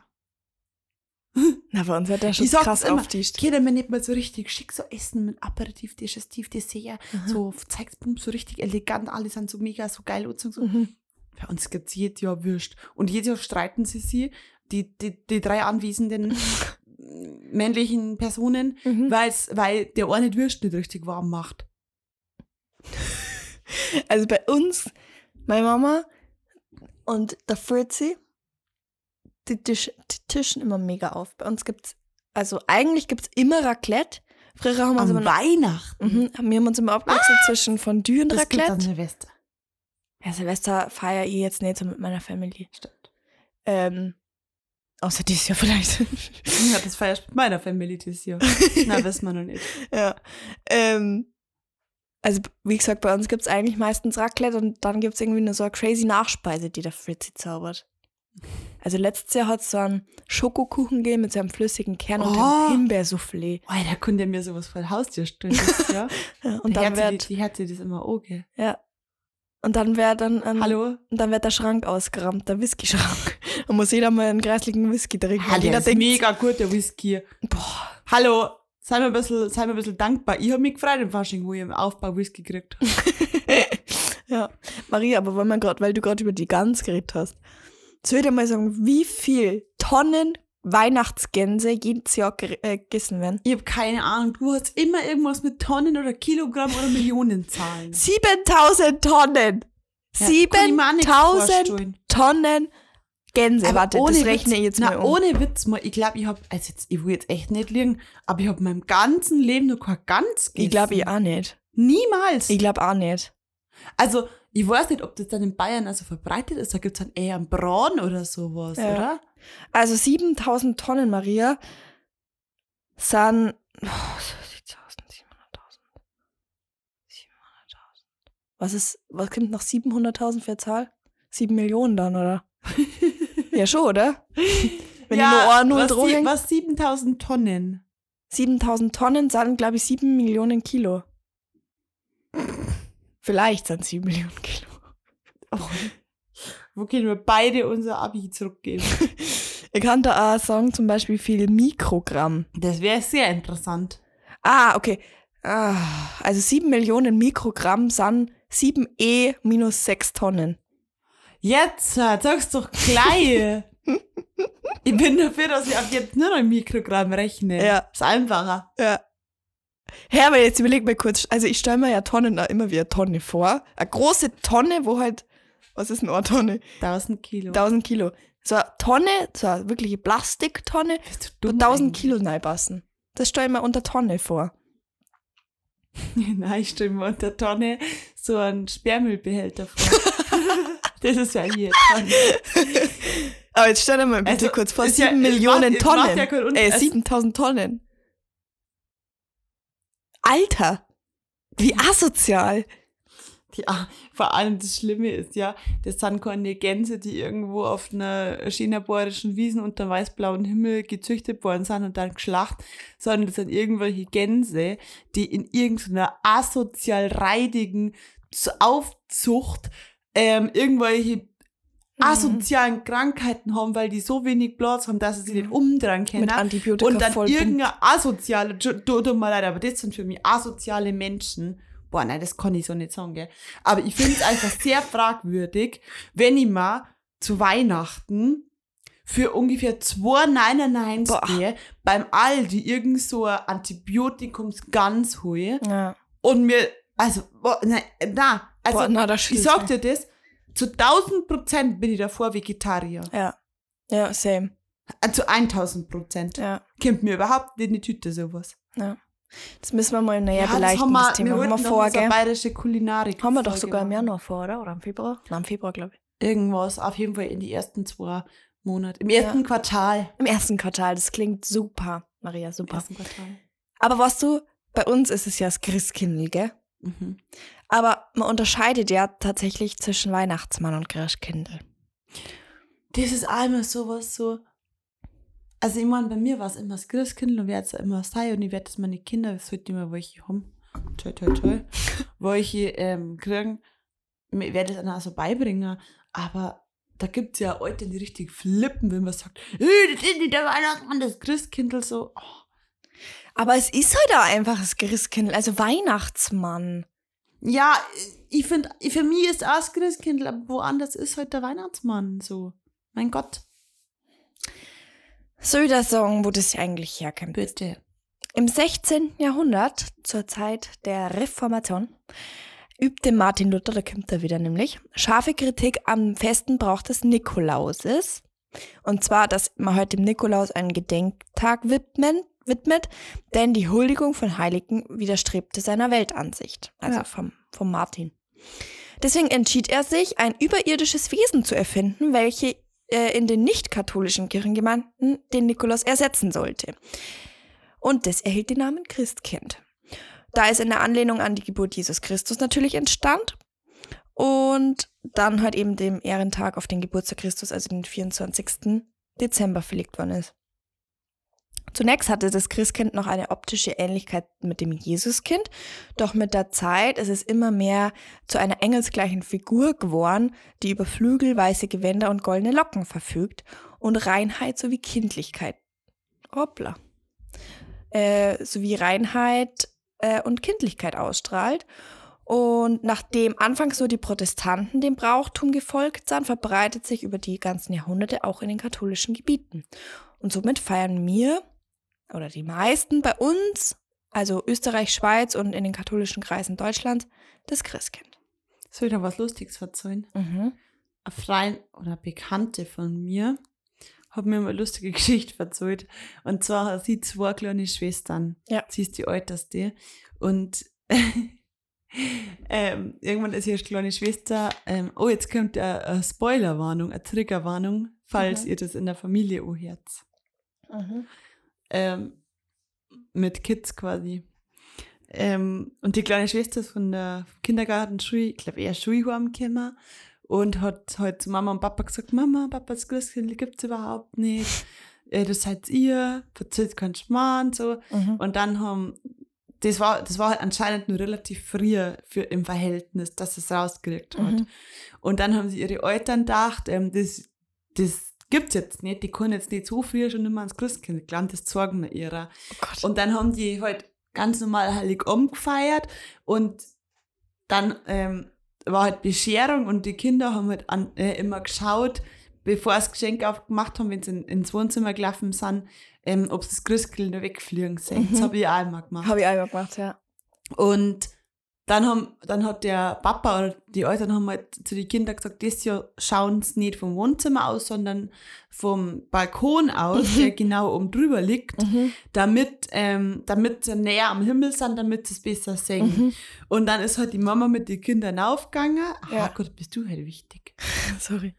Na, bei uns wird der schon Ich krass auftischt. Geht mir nicht mal so richtig schick so essen mit Aperitif, Digestiv, Dessert. Mhm. So zeig's so richtig elegant. Alle sind so mega, so geil und so. Mhm. Bei uns gibt's jedes Jahr Würst. Und jedes Jahr streiten sie sie, die, die, die drei anwesenden männlichen Personen, Mhm. weil's, weil der eine die Würst nicht richtig warm macht. Also bei uns, meine Mama und der Fritzi, die, Tisch, die tischen immer mega auf. Bei uns gibt's, also eigentlich gibt's immer Raclette. Früher haben wir uns Am immer Weihnachten. mhm, wir haben uns immer abgewechselt zwischen Fondue und Das gibt an Raclette. Silvester. Ja, Silvester feiere ich jetzt nicht so mit meiner Familie. Stimmt. Ähm, außer dieses Jahr vielleicht. Ja, das feierst mit meiner Familie dieses Jahr. Na, wissen wir noch nicht. Ja. Ähm, also, wie gesagt, bei uns gibt es eigentlich meistens Raclette und dann gibt es irgendwie nur so eine crazy Nachspeise, die der Fritzi zaubert. Also letztes Jahr hat es so einen Schokokuchen gegeben mit so einem flüssigen Kern und Oh. einem Himbeersoufflé. Oh, da könnte er mir sowas vor Haustür stellen. Ja, Und und dann die, wird, die hat sie das immer auch, gell? ja. Und dann wird dann, ein, Hallo? und dann wird der Schrank ausgerammt, der Whisky-Schrank. Da muss jeder mal einen kreisligen Whisky trinken. Ah, und der jeder ist denkt, mega gut, der Whisky. boah, Hallo, sei mir ein bisschen, sei mir ein bisschen dankbar. Ich habe mich gefreut im Fasching, wo ich im Aufbau Whisky gekriegt habe. Ja, Maria, aber wenn man grad, weil du gerade über die Gans geredet hast, soll ich dir mal sagen, wie viel Tonnen Weihnachtsgänse jedes Jahr äh, gegessen werden? Ich habe keine Ahnung. Du hast immer irgendwas mit Tonnen oder Kilogramm oder Millionenzahlen. 7000 Tonnen! Ja, kann ich mir auch nicht 7000 vorstellen. Tonnen Gänse. Aber Warte, das rechne Witz, ich jetzt mal um. ohne Witz mal. Ich glaube, ich habe, also jetzt, ich will jetzt echt nicht liegen, aber ich habe in meinem ganzen Leben noch kein Gans gegessen. ich glaube ich auch nicht. Niemals. Ich glaube auch nicht. also, ich weiß nicht, ob das dann in Bayern also verbreitet ist. Da gibt es dann eher einen Braun oder sowas, Ja. oder? Also 7000 Tonnen, Maria, sind. Oh, 7000, 700.000. 700.000. Was ist, was kommt nach 700.000 für eine Zahl? Sieben Millionen dann, oder? ja, schon, oder? Wenn ja, ich nur drauf sie- häng. was 7000 Tonnen? 7000 Tonnen sind, glaube ich, 7 Millionen Kilo. Vielleicht sind 7 Millionen Kilo. Oh. Wo können wir beide unser Abi zurückgeben? Ich kann da auch sagen, zum Beispiel viel Mikrogramm. Das wäre sehr interessant. Ah, okay. Ah, also 7 Millionen Mikrogramm sind 7 E minus 6 Tonnen. Jetzt, äh, sag's doch gleich. ich bin dafür, dass ich ab jetzt nur noch Mikrogramm rechne. Ja. Ist einfacher. Ja. Hä, aber jetzt überleg mal kurz. Also ich stelle mir ja Tonnen immer wie eine Tonne vor. Eine große Tonne, wo halt, was ist denn eine Tonne? 1000 Kilo. 1000 Kilo. So eine Tonne, so eine wirkliche Plastiktonne, wo du dumm 1000 eigentlich? Kilo reinpassen. Das stelle ich mir unter Tonne vor. Nein, ich stelle mir unter Tonne so einen Sperrmüllbehälter vor. das ist ja hier Tonne. Aber jetzt stell dir mal bitte Also, kurz vor, ist 7 ja- Millionen macht- Tonnen. ja keinen Unterschied. äh, 7000 Tonnen. Alter, wie asozial. Ja, vor allem das Schlimme ist ja, das sind keine Gänse, die irgendwo auf einer chinaborischen Wiesen unter weißblauen Himmel gezüchtet worden sind und dann geschlacht, sondern das sind irgendwelche Gänse, die in irgendeiner asozial reidigen Aufzucht ähm, irgendwelche asozialen Krankheiten haben, weil die so wenig Platz haben, dass sie sich nicht umdrehen können. Mit Antibiotika Und dann irgendeine asoziale, tut mir leid, aber das sind für mich asoziale Menschen. Boah, nein, das kann ich so nicht sagen, gell. Aber ich finde es einfach sehr fragwürdig, wenn ich mal zu Weihnachten für ungefähr 2,99 Boah. beim Aldi irgend so ein Antibiotikums ganz hole Ja. und mir, also, nein, na, also, Boah, na, ich sag dir das, zu 1000 Prozent bin ich davor Vegetarier. Ja. Ja, same. Äh, Zu 1000 Prozent. Ja. Kommt mir überhaupt nicht in die Tüte sowas. ja. Das müssen wir mal näher das beleuchten, das, wir, Thema. wir Haben wir vor, gell? bayerische Kulinarik. Haben wir doch sogar im. Januar vor, oder? Oder im Februar? Nein, im Februar, glaube ich. Irgendwas, auf jeden Fall in die ersten zwei Monate. Im ersten Quartal. Im ersten Quartal. Das klingt super, Maria, Im super. ersten Quartal. Aber was du, bei uns ist es ja das Christkindl, gell? Mhm. Aber man unterscheidet ja tatsächlich zwischen Weihnachtsmann und Christkindl. Das ist einmal sowas so. Also, ich meine, bei mir war es immer das Christkindl und werde es immer sein und ich werde das meine Kinder, das sollte immer welche haben. Toll, toll, toll. welche ähm, kriegen. Ich werde es dann auch so beibringen. Aber da gibt es ja Leute, die richtig flippen, wenn man sagt, "Äh, das ist nicht der Weihnachtsmann, das Christkindl so. Oh. Aber es ist halt auch einfach das Christkindl, also Weihnachtsmann. Ja, ich finde, für mich ist auch das Christkindl, aber woanders ist halt der Weihnachtsmann so. Mein Gott. Soll ich das sagen, wo das eigentlich herkommt? Bitte. Im 16. Jahrhundert, zur Zeit der Reformation, übte Martin Luther, da kommt er wieder nämlich, scharfe Kritik am festen Brauch des Nikolauses. Und zwar, dass man heute dem Nikolaus einen Gedenktag widmen, widmet, denn die Huldigung von Heiligen widerstrebte seiner Weltansicht, also Ja. vom, vom Martin. Deswegen entschied er sich, ein überirdisches Wesen zu erfinden, welche äh, in den nicht-katholischen Kirchengemeinden den Nikolaus ersetzen sollte. Und das erhielt den Namen Christkind. Da es in der Anlehnung an die Geburt Jesus Christus natürlich entstand und dann halt eben dem Ehrentag auf den Geburtstag Christus, also den 24. Dezember verlegt worden ist. Zunächst hatte das Christkind noch eine optische Ähnlichkeit mit dem Jesuskind, doch mit der Zeit ist es immer mehr zu einer engelsgleichen Figur geworden, die über Flügel, weiße Gewänder und goldene Locken verfügt und Reinheit sowie Kindlichkeit. Hoppla. Äh, sowie Reinheit äh, und Kindlichkeit ausstrahlt. Und nachdem anfangs nur die Protestanten dem Brauchtum gefolgt sind, verbreitet sich über die ganzen Jahrhunderte auch in den katholischen Gebieten. Und somit feiern wir, oder die meisten bei uns, also Österreich, Schweiz und in den katholischen Kreisen Deutschlands, das Christkind. Soll ich noch was Lustiges verzeihen? Mhm. Eine Freundin oder Bekannte von mir hat mir mal eine lustige Geschichte verzeiht. Und zwar hat sie zwei kleine Schwestern. Ja. Sie ist die älteste. Und ähm, irgendwann ist ihre kleine Schwester, ähm, oh, jetzt kommt eine, eine Spoilerwarnung, eine Triggerwarnung, falls Mhm. ihr das in der Familie anhört. Mhm. Ähm, mit Kids quasi. Ähm, und die kleine Schwester ist von der Kindergarten, Schule, ich glaube eher Schulheim gekommen. und hat halt zu Mama und Papa gesagt, Mama, Papa, das Christkindl gibt's überhaupt nicht. Äh, Das seid ihr, verzählt keinen Schmarrn, so. Mhm. Und dann haben, das war, das war halt anscheinend nur relativ früh für, im Verhältnis, dass es rausgekriegt hat. Mhm. Und dann haben sie ihre Eltern gedacht, ähm, das, das gibt's jetzt nicht, die können jetzt nicht so früh schon immer ans Christkind gelernt, das zeigen wir ihrer. Oh. Und dann haben die halt ganz normal Heiligabend gefeiert und dann ähm, war halt Bescherung und die Kinder haben halt an, äh, immer geschaut, bevor sie das Geschenk aufgemacht haben, wenn sie in, ins Wohnzimmer gelaufen sind, ähm, ob sie das Christkind wegfliegen sehen. Das Mhm. habe ich auch immer gemacht. Habe ich einmal gemacht, ja. Und dann, haben, dann hat der Papa oder die Eltern haben halt zu den Kindern gesagt, das Jahr schauen sie nicht vom Wohnzimmer aus, sondern vom Balkon aus, der genau oben drüber liegt, Mhm. damit, ähm, damit sie näher am Himmel sind, damit sie es besser sehen. Mhm. Und dann ist halt die Mama mit den Kindern aufgegangen. Ah Ja. Gott, bist du halt wichtig. Sorry.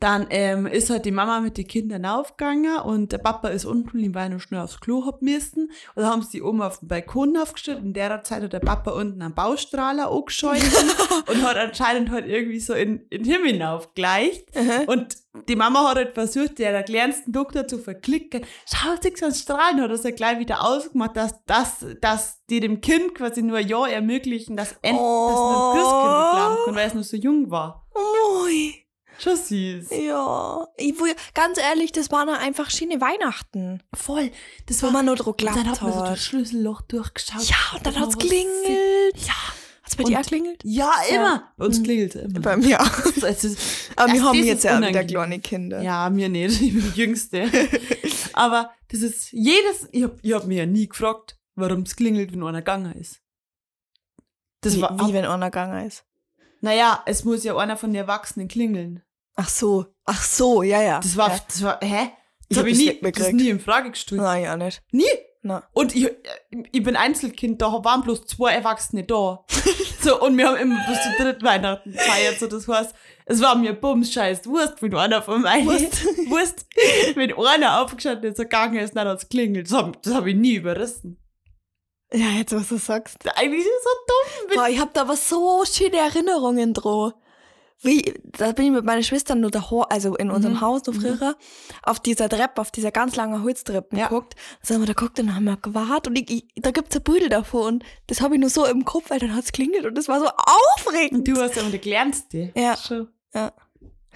Dann ähm, ist halt die Mama mit den Kindern aufgegangen und der Papa ist unten, die war noch schnell aufs Klo hab müssen. Und dann haben sie die oben auf dem Balkon aufgestellt. In der Zeit hat der Papa unten einen Baustrahler angeschaltet und hat anscheinend halt irgendwie so in, in den Himmel hinaufgeleicht. Und die Mama hat halt versucht, der kleinsten Doktor zu verklicken. Schau, sich so ein Strahlen, hat er so gleich wieder ausgemacht, dass, dass, dass die dem Kind quasi nur ein Jahr ermöglichen, dass endlich Oh. das noch Christkind glauben kann, weil es noch so jung war. Moi. Schon süß. Ja. Ich, will- ganz ehrlich, das waren einfach schöne Weihnachten. Voll. Das Wo man nur drauf Und dann hat man so das. Schlüsselloch durchgeschaut. Ja, und dann Das hat's war klingelt. Ja. Hat's bei Und- dir auch klingelt? Ja, immer. Bei uns Mhm. klingelt immer. Bei mir auch. Es ist, Aber wir das- haben das jetzt ja wieder kleine Kinder. Ja, mir nicht. Ich bin die Jüngste. Aber das ist jedes, ich hab, ich hab mir ja nie gefragt, warum es klingelt, wenn einer gegangen ist. Das wie, war, wie wenn einer gegangen ist. naja, es muss ja einer von den Erwachsenen klingeln. Ach so. Ach so, ja, ja. Das war, Ja. das war, hä? Ich Das hab habe ich das nie, nicht das mitgekriegt. nie in Frage gestellt. Nein, ja nicht. Nie. Na. Und ich, ich bin Einzelkind, da waren bloß zwei Erwachsene da. so, und wir haben immer bis zu dritt Weihnachten gefeiert. So, das heißt, es war mir bums scheiß Wurst, wenn einer von meinen Wurst. Wurst, wenn einer aufgestanden ist, gegangen ist, dann hat es klingelt. Das habe das hab ich nie überrissen. Ja, jetzt, was du sagst. Eigentlich ist es so dumm. Boah, ich hab da aber so schöne Erinnerungen dran. Wie, da bin ich mit meiner Schwester nur daheim, also in unserem Mhm. Haus noch früher, auf dieser Treppe, auf dieser ganz langen Holztreppe Ja. geguckt. Dann haben wir da geguckt und haben wir gewartet und ich, ich, da gibt's ein Büdel davor und das habe ich nur so im Kopf, weil dann hat's klingelt und das war so aufregend. Und du hast ja immer die kleinste. Ja. Schon. Ja.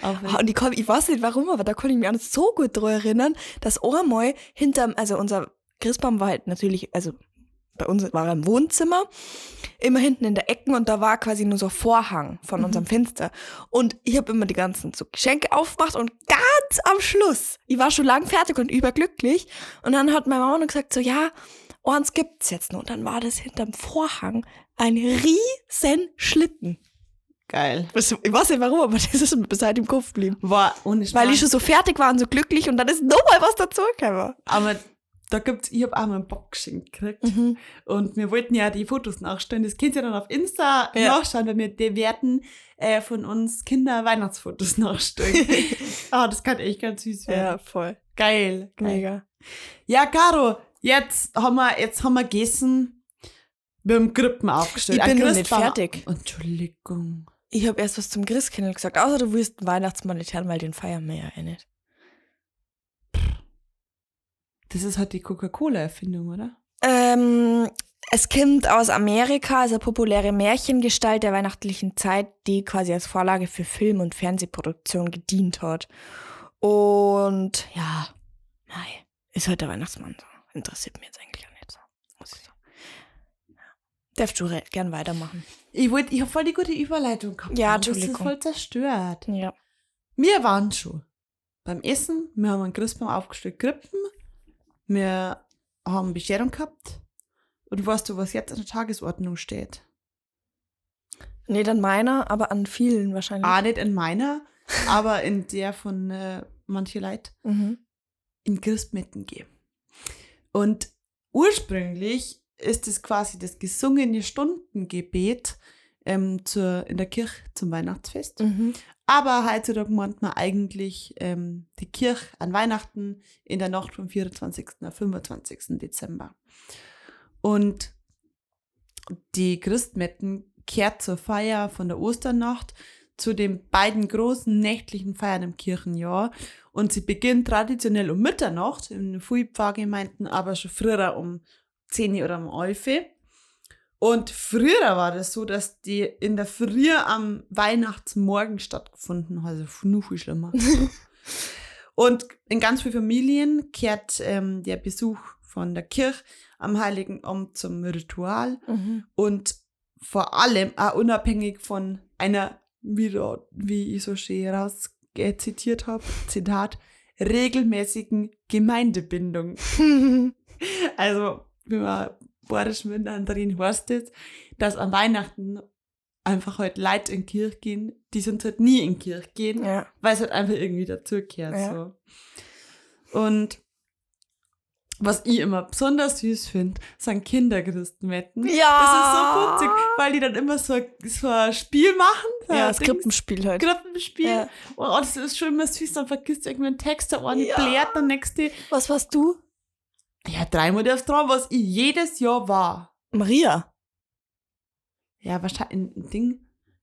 Aufregend. Und ich, kann, ich weiß nicht warum, aber da konnte ich mich auch so gut dran erinnern, dass einmal hinterm, also unser Christbaum war halt natürlich, also bei uns war er im Wohnzimmer, immer hinten in der Ecken und da war quasi nur so ein Vorhang von Mhm. unserem Fenster. Und ich habe immer die ganzen so Geschenke aufgemacht und ganz am Schluss, ich war schon lang fertig und überglücklich und dann hat meine Mama noch gesagt so, ja, eins gibt's jetzt noch. Und dann war das hinterm Vorhang ein riesen Schlitten. Geil. Ich weiß nicht warum, aber das ist mir bis heute im Kopf geblieben. War ohne Weil ich schon so fertig war und so glücklich und dann ist nochmal was dazugekommen. Aber da gibt's, ich habe auch mal einen Bock geschenkt gekriegt. Mhm. Und wir wollten ja die Fotos nachstellen. Das könnt ihr dann auf Insta Ja. nachschauen, weil wir die werden äh, von uns Kinder Weihnachtsfotos nachstellen. Ah, das kann echt ganz süß werden. voll. Geil, geil. Mega. Ja, Caro, jetzt haben wir, jetzt haben wir gegessen. Wir haben Krippen aufgestellt. Ich bin noch nicht fertig. Entschuldigung. Ich habe erst was zum Christkindl gesagt, außer du willst Weihnachtsmann nicht haben, weil den feiern wir ja eh nicht. Das ist halt die Coca-Cola-Erfindung, oder? Ähm, es kommt aus Amerika, also populäre Märchengestalt der weihnachtlichen Zeit, die quasi als Vorlage für Film- und Fernsehproduktion gedient hat. Und ja, nein, ist halt der Weihnachtsmann so. Interessiert mich jetzt eigentlich auch nicht so. Muss ich sagen. Ja. Darfst du gern weitermachen. Ich wollte, ich habe voll die gute Überleitung gehabt. Ja, aber Das ist Entschuldigung. voll zerstört. Ja. Wir waren schon beim Essen. Wir haben einen Christbaum aufgestellt, Krippen. Wir haben Bescherung gehabt. Und weißt du, was jetzt an der Tagesordnung steht? Nicht an meiner, aber an vielen wahrscheinlich. Ah, nicht in meiner, aber in der von äh, manche Leute Mhm. in Christmetten gehen. Und ursprünglich ist es quasi das gesungene Stundengebet ähm, zur, in der Kirche zum Weihnachtsfest. Mhm. Aber heutzutage meint man eigentlich ähm, die Kirche an Weihnachten in der Nacht vom 24. auf 25. Dezember. Und die Christmetten kehrt zur Feier von der Osternacht zu den beiden großen nächtlichen Feiern im Kirchenjahr. Und sie beginnt traditionell um Mitternacht, in vielen Pfarrgemeinden aber schon früher um 10 Uhr oder um 11 Uhr. Und früher war das so, dass die in der Früh am Weihnachtsmorgen stattgefunden hat. Also nur viel schlimmer. Und in ganz vielen Familien kehrt ähm, der Besuch von der Kirche am Heiligen Abend zum Ritual Mhm. und vor allem auch unabhängig von einer, wie, da- wie ich so schön raus äh, zitiert habe, Zitat, regelmäßigen Gemeindebindung. Also, wenn man miteinander reden, heißt das, dass an Weihnachten einfach halt Leute in die Kirche gehen, die sonst halt nie in die Kirche gehen, Ja. weil es halt einfach irgendwie dazugehört. Ja. So. Und was ich immer besonders süß finde, sind Kinderchristenwetten. Ja. Das ist so putzig, weil die dann immer so, so ein Spiel machen. so Ja, das Dings, Krippenspiel halt. Krippenspiel. Ja. Oh, das ist schon immer süß, dann vergisst du irgendwie einen Text, der eine Ja. blärt, der nächste. Was warst du? Ja, dreimal darfst dran, was ich jedes Jahr war. Maria. Ja, wahrscheinlich ein Ding.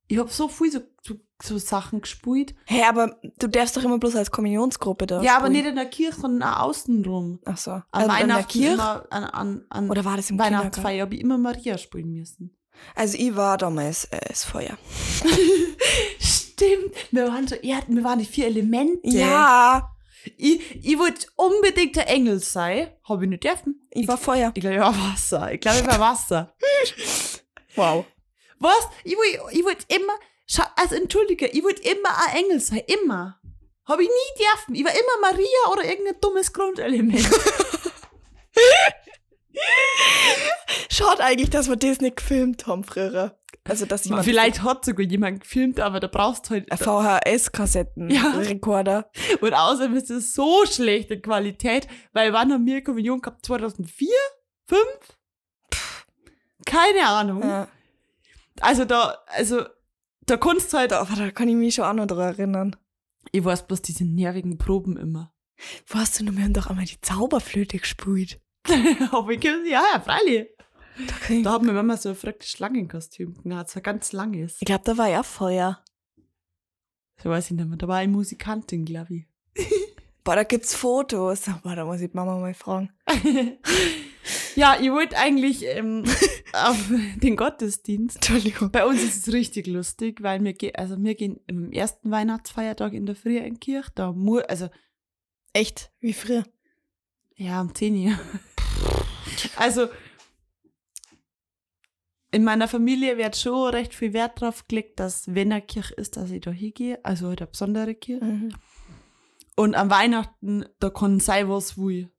Ich hab so viel so, so, so Sachen gespielt. Hä, aber du darfst doch immer bloß als Kommunionsgruppe da. ja, aber spielen. nicht in der Kirche, sondern auch außenrum. Ach so. An Also in der Weihnachten Kirche? immer, an, an, an Oder war das im? Weihnachtsfeier habe ich immer Maria spielen müssen. Also ich war damals äh, das Feuer. Stimmt, wir waren so, ja, wir waren die vier Elemente. Ja, Ich, ich wollte unbedingt der Engel sein. Habe ich nicht dürfen. ich war Feuer. Ich glaube, ich war Wasser. Ich glaube, ich war Wasser. Wow. Was? Ich wollte ich wollt immer, also entschuldige, ich wollte immer ein Engel sein. Immer. Habe ich nie dürfen. Ich war immer Maria oder irgendein dummes Grundelement. Schaut eigentlich, dass wir das nicht gefilmt haben früher. Also, dass jemand Vielleicht hat sogar jemand gefilmt, aber da brauchst du halt. VHS-Kassetten, Ja. Rekorder. Und außerdem ist es so schlechte Qualität, weil wann haben wir Kommunion gehabt? 2004? 5? Keine Ahnung. Ja. Also da, also da kannst du halt, Aber da kann ich mich schon auch noch dran erinnern. ich weiß bloß diese nervigen Proben immer. Weißt du, noch, wir haben doch einmal die Zauberflöte gespielt. Aber ich ja, ja, freilich. Da ich Da hat meine Mama so ein verrücktes Schlangenkostüm gehabt, so ein ganz langes. ich glaube, da war ja Feuer. So weiß ich nicht mehr. Da war eine Musikantin, glaube ich. Boah, da gibt's Fotos. Boah, da muss ich Mama mal fragen. Ja, ihr wollt eigentlich ähm, auf den Gottesdienst. Entschuldigung. Bei uns ist es richtig lustig, weil wir gehen, also wir gehen am ersten Weihnachtsfeiertag in der Früh in die Kirche, da mu also Echt? Wie früher? ja, um 10 Uhr. Also in meiner Familie wird schon recht viel Wert drauf gelegt, dass wenn eine Kirche ist, dass ich da hingehe, also halt eine besondere Kirche. Mhm. Und am Weihnachten, da kann sein, was will.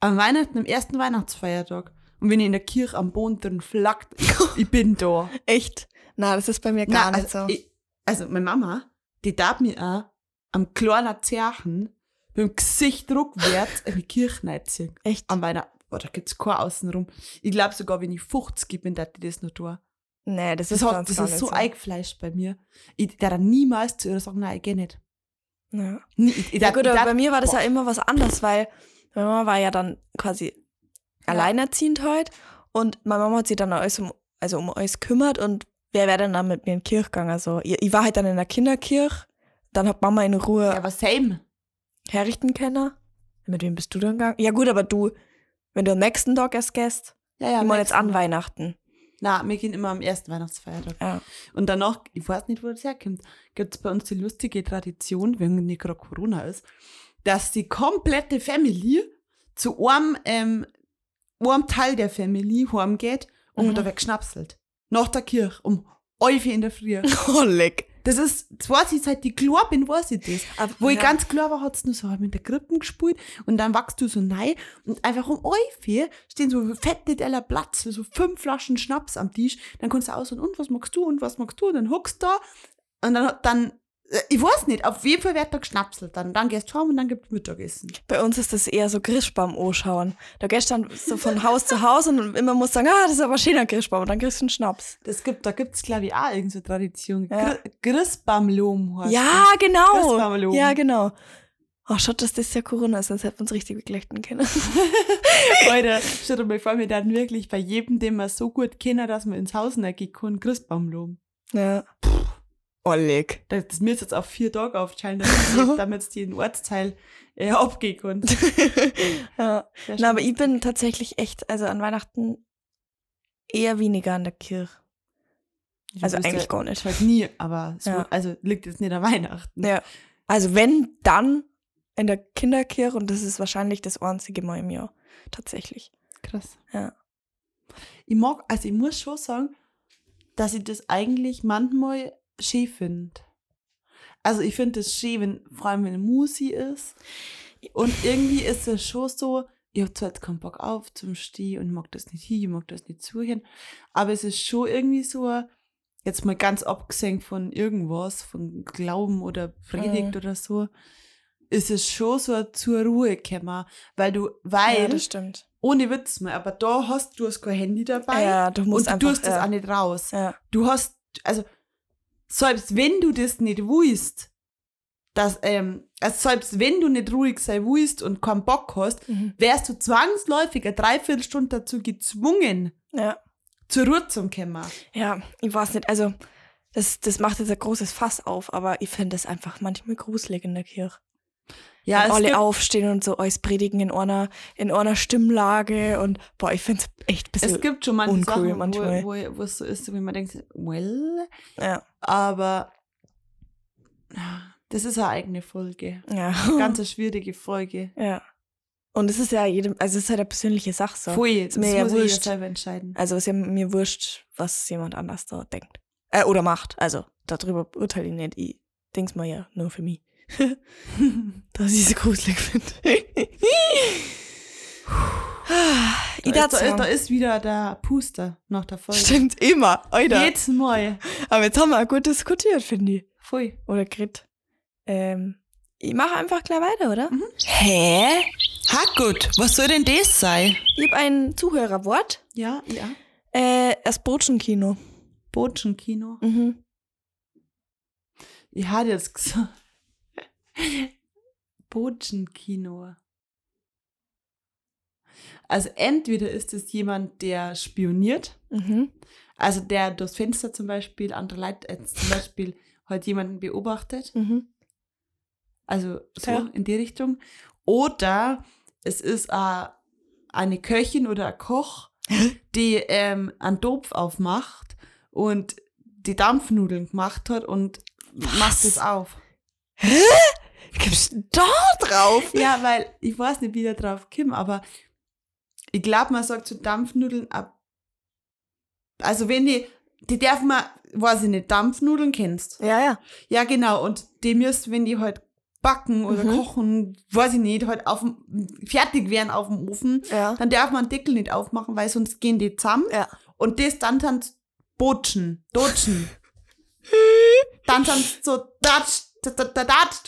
Am Weihnachten, am ersten Weihnachtsfeiertag. Und wenn ich in der Kirche am Boden drin flackt, ich, bin da. Echt? Na, das ist bei mir gar Na, nicht also, so. Ich, also meine Mama, die darf mir auch am kleinen Zerchen mit dem Gesicht rückwärts in die Kirche reinziehen. Echt? Am Weihnachten. Boah, da gibt's keinen außenrum. Ich glaube sogar, wenn ich 50 bin, darf ich das noch tun. Nee, das Das, ist hat, das ist nicht so eingefleischt bei mir. Ich darf niemals zu ihr sagen, nein, ich geh nicht. Ja. Nie, ich, ich Ja gut, ich aber bei mir war das boah. ja immer was anderes, weil meine Mama war ja dann quasi alleinerziehend heute und meine Mama hat sich dann alles um, also um alles kümmert und wer wäre dann, dann mit mir in die Kirche gegangen? Also ich, ich war halt dann in der Kinderkirche, dann hat Mama in Ruhe Ja, aber same. herrichten können. Mit wem bist du dann gegangen? Ja gut, aber du, wenn du am nächsten Tag erst gehst, Ja, ja. ich meine jetzt an. Weihnachten. Na, wir gehen immer am ersten Weihnachtsfeiertag. Ja. Und danach, ich weiß nicht, wo das herkommt, gibt es bei uns die lustige Tradition, wenn nicht gerade Corona ist, dass die komplette Family zu einem, ähm, einem Teil der Family heimgeht und Mhm. da wird geschnapselt. Nach der Kirche, um 11 Uhr in der Früh. Oh, leck. Das ist, das weiß ich, seit ich klar bin, weiß ich das. Aber, Wo ich ja. ganz klar war, hat's nur so mit der Krippen gespielt und dann wachst du so rein und einfach um euch stehen so fette Teller Platz, so fünf Flaschen Schnaps am Tisch. Dann kannst du aussuchen, und was magst du und was magst du und dann hockst du da und dann, dann äh, ich weiß nicht, auf jeden Fall wird da geschnapselt. Dann, dann gehst du heim und dann gibt's Mittagessen. Bei uns ist das eher so Grischbaum anschauen. Da gehst du dann so von Haus zu Haus und immer musst sagen, ah, das ist aber schöner Grischbaum. Und dann kriegst du einen Schnaps. Das gibt, da gibt's glaube ich auch irgendeine Tradition. Ja. Ja. Christbaumlom heißt Ja, das. genau. Ja, genau. Oh, schaut, dass das ja Corona ist, sonst hätten wir uns richtig begleiten können. Alter, stell dir mal vor, wir dann wirklich bei jedem, den wir so gut kennen, dass wir ins Haus reingehen können, Christbaumlom. Ja. Ollig. Das, das müsste jetzt auf vier Tage aufteilen, damit, in den Ortsteil äh, abgehen. Ja. Na, aber ich bin tatsächlich echt, also an Weihnachten eher weniger an der Kirche. Du Also eigentlich ja gar nicht. Halt nie, aber so, Ja. also liegt jetzt nicht an Weihnachten. Ja. Also wenn, dann in der Kinderkirche und das ist wahrscheinlich das einzige Mal im Jahr. Tatsächlich. Krass. Ja. Ich mag, also ich muss schon sagen, dass ich das eigentlich manchmal schön finde. Also ich finde es schön, wenn, vor allem wenn eine Musi ist. Und irgendwie ist es schon so, ich habe zwar jetzt keinen Bock auf zum Stehen und ich mag das nicht hier, ich mag das nicht zuhören, aber es ist schon irgendwie so, jetzt mal ganz abgesehen von irgendwas, von Glauben oder Predigt Mhm. oder so, ist es schon so zur Ruhe kommen, weil du, weil, ja, das stimmt. ohne Witz mehr, aber da hast du hast kein Handy dabei Ja, du musst und du tust das ja. auch nicht raus. Ja. Du hast, also, selbst wenn du das nicht willst, dass, ähm, also selbst wenn du nicht ruhig sein willst und keinen Bock hast, Mhm. wärst du zwangsläufig eine Dreiviertelstunde dazu gezwungen, ja. zur Ruhe zu kommen. Ja, ich weiß nicht. Also, das, das macht jetzt ein großes Fass auf, aber ich finde es einfach manchmal gruselig in der Kirche. Ja, es alle aufstehen und so alles predigen in einer, in einer Stimmlage und boah, ich finde es echt ein bisschen. es gibt schon manche uncool Sachen, manchmal. Wo, wo, wo es so ist, wie man denkt, well, ja, aber das ist eine eigene Folge. ja. Ganz eine schwierige Folge. ja. Und es ist ja jedem, also es ist halt eine persönliche Sache so. Voll, das mir ja muss wurscht. selber entscheiden. Also es ist ja mir wurscht, was jemand anders da denkt. Äh, oder macht. Also darüber urteile ich nicht. Ich denk's mal ja nur für mich. dass ich sie gruselig finde. da, ist, da ist wieder der Puster nach der Folge. Stimmt immer, Alter. Jedes Mal. Aber jetzt haben wir auch gut diskutiert, finde ich. Voll. Oder Grit. Ähm, ich mache einfach gleich weiter, oder? Hä? Ha gut, was soll denn das sein? Ich habe ein Zuhörerwort. Ja, ja. Äh, das Botschenkino. Botschenkino. Mhm. Ich hatte jetzt gesagt. Botschenkino. Also entweder ist es jemand, der spioniert, Mhm. also der durchs Fenster zum Beispiel andere Leute, äh, zum Beispiel halt jemanden beobachtet, Mhm. also so Ja. in die Richtung. Oder es ist äh, eine Köchin oder ein Koch, die ähm, einen Topf aufmacht und die Dampfnudeln gemacht hat und macht es auf. Wie kommst du da drauf? Ja, weil ich weiß nicht, wie der drauf kommt, aber ich glaube, man sagt zu Dampfnudeln ab. Also wenn die, die darf man, weiß ich nicht, Dampfnudeln kennst. Ja, ja. Ja, genau. Und die müssen, wenn die halt backen oder Mhm. kochen, weiß ich nicht, halt auf dem, fertig werden auf dem Ofen, Ja. dann darf man den Deckel nicht aufmachen, weil sonst gehen die zusammen. Ja. Und das dann dann botschen, dotschen. dann dann so datscht,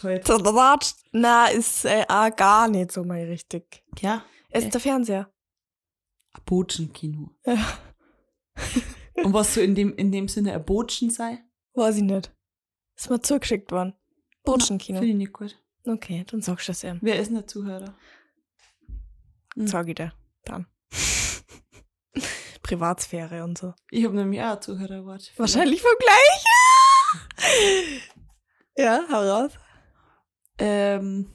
halt. Na, ist äh, auch gar nicht so mal richtig. Ja. Es ist der Fernseher. Ein Botschenkino. Ja. Und was so in dem, in dem Sinne ein Botschen sei? Weiß ich nicht. Ist mir zugeschickt worden. Botschenkino. Finde ich nicht gut. Okay, dann sagst du das ihm. Wer ist denn der Zuhörer? Hm. Sag ich dir. Dann. Privatsphäre und so. Ich habe nämlich auch ein Zuhörerwort. Wahrscheinlich vom gleichen. ja, hau raus. Ähm,